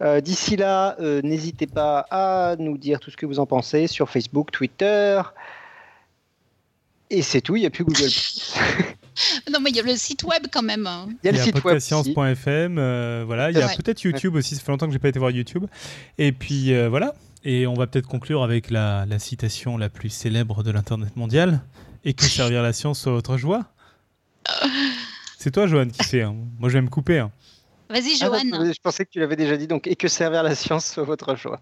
Euh, d'ici là, n'hésitez pas à nous dire tout ce que vous en pensez sur Facebook, Twitter. Et c'est tout, il n'y a plus Google. non, mais il y a le site web quand même. Il y a le site web. Science.fm, euh, voilà. Il y a peut-être YouTube aussi, ça fait longtemps que je n'ai pas été voir YouTube. Et puis euh, voilà. Et on va peut-être conclure avec la, citation la plus célèbre de l'Internet mondial. Et que servir la science soit votre joie C'est toi, Joanne, qui fait. Hein. Moi, je vais me couper. Hein. Vas-y, ah Joanne. je pensais que tu l'avais déjà dit, donc, et que servir la science soit votre joie.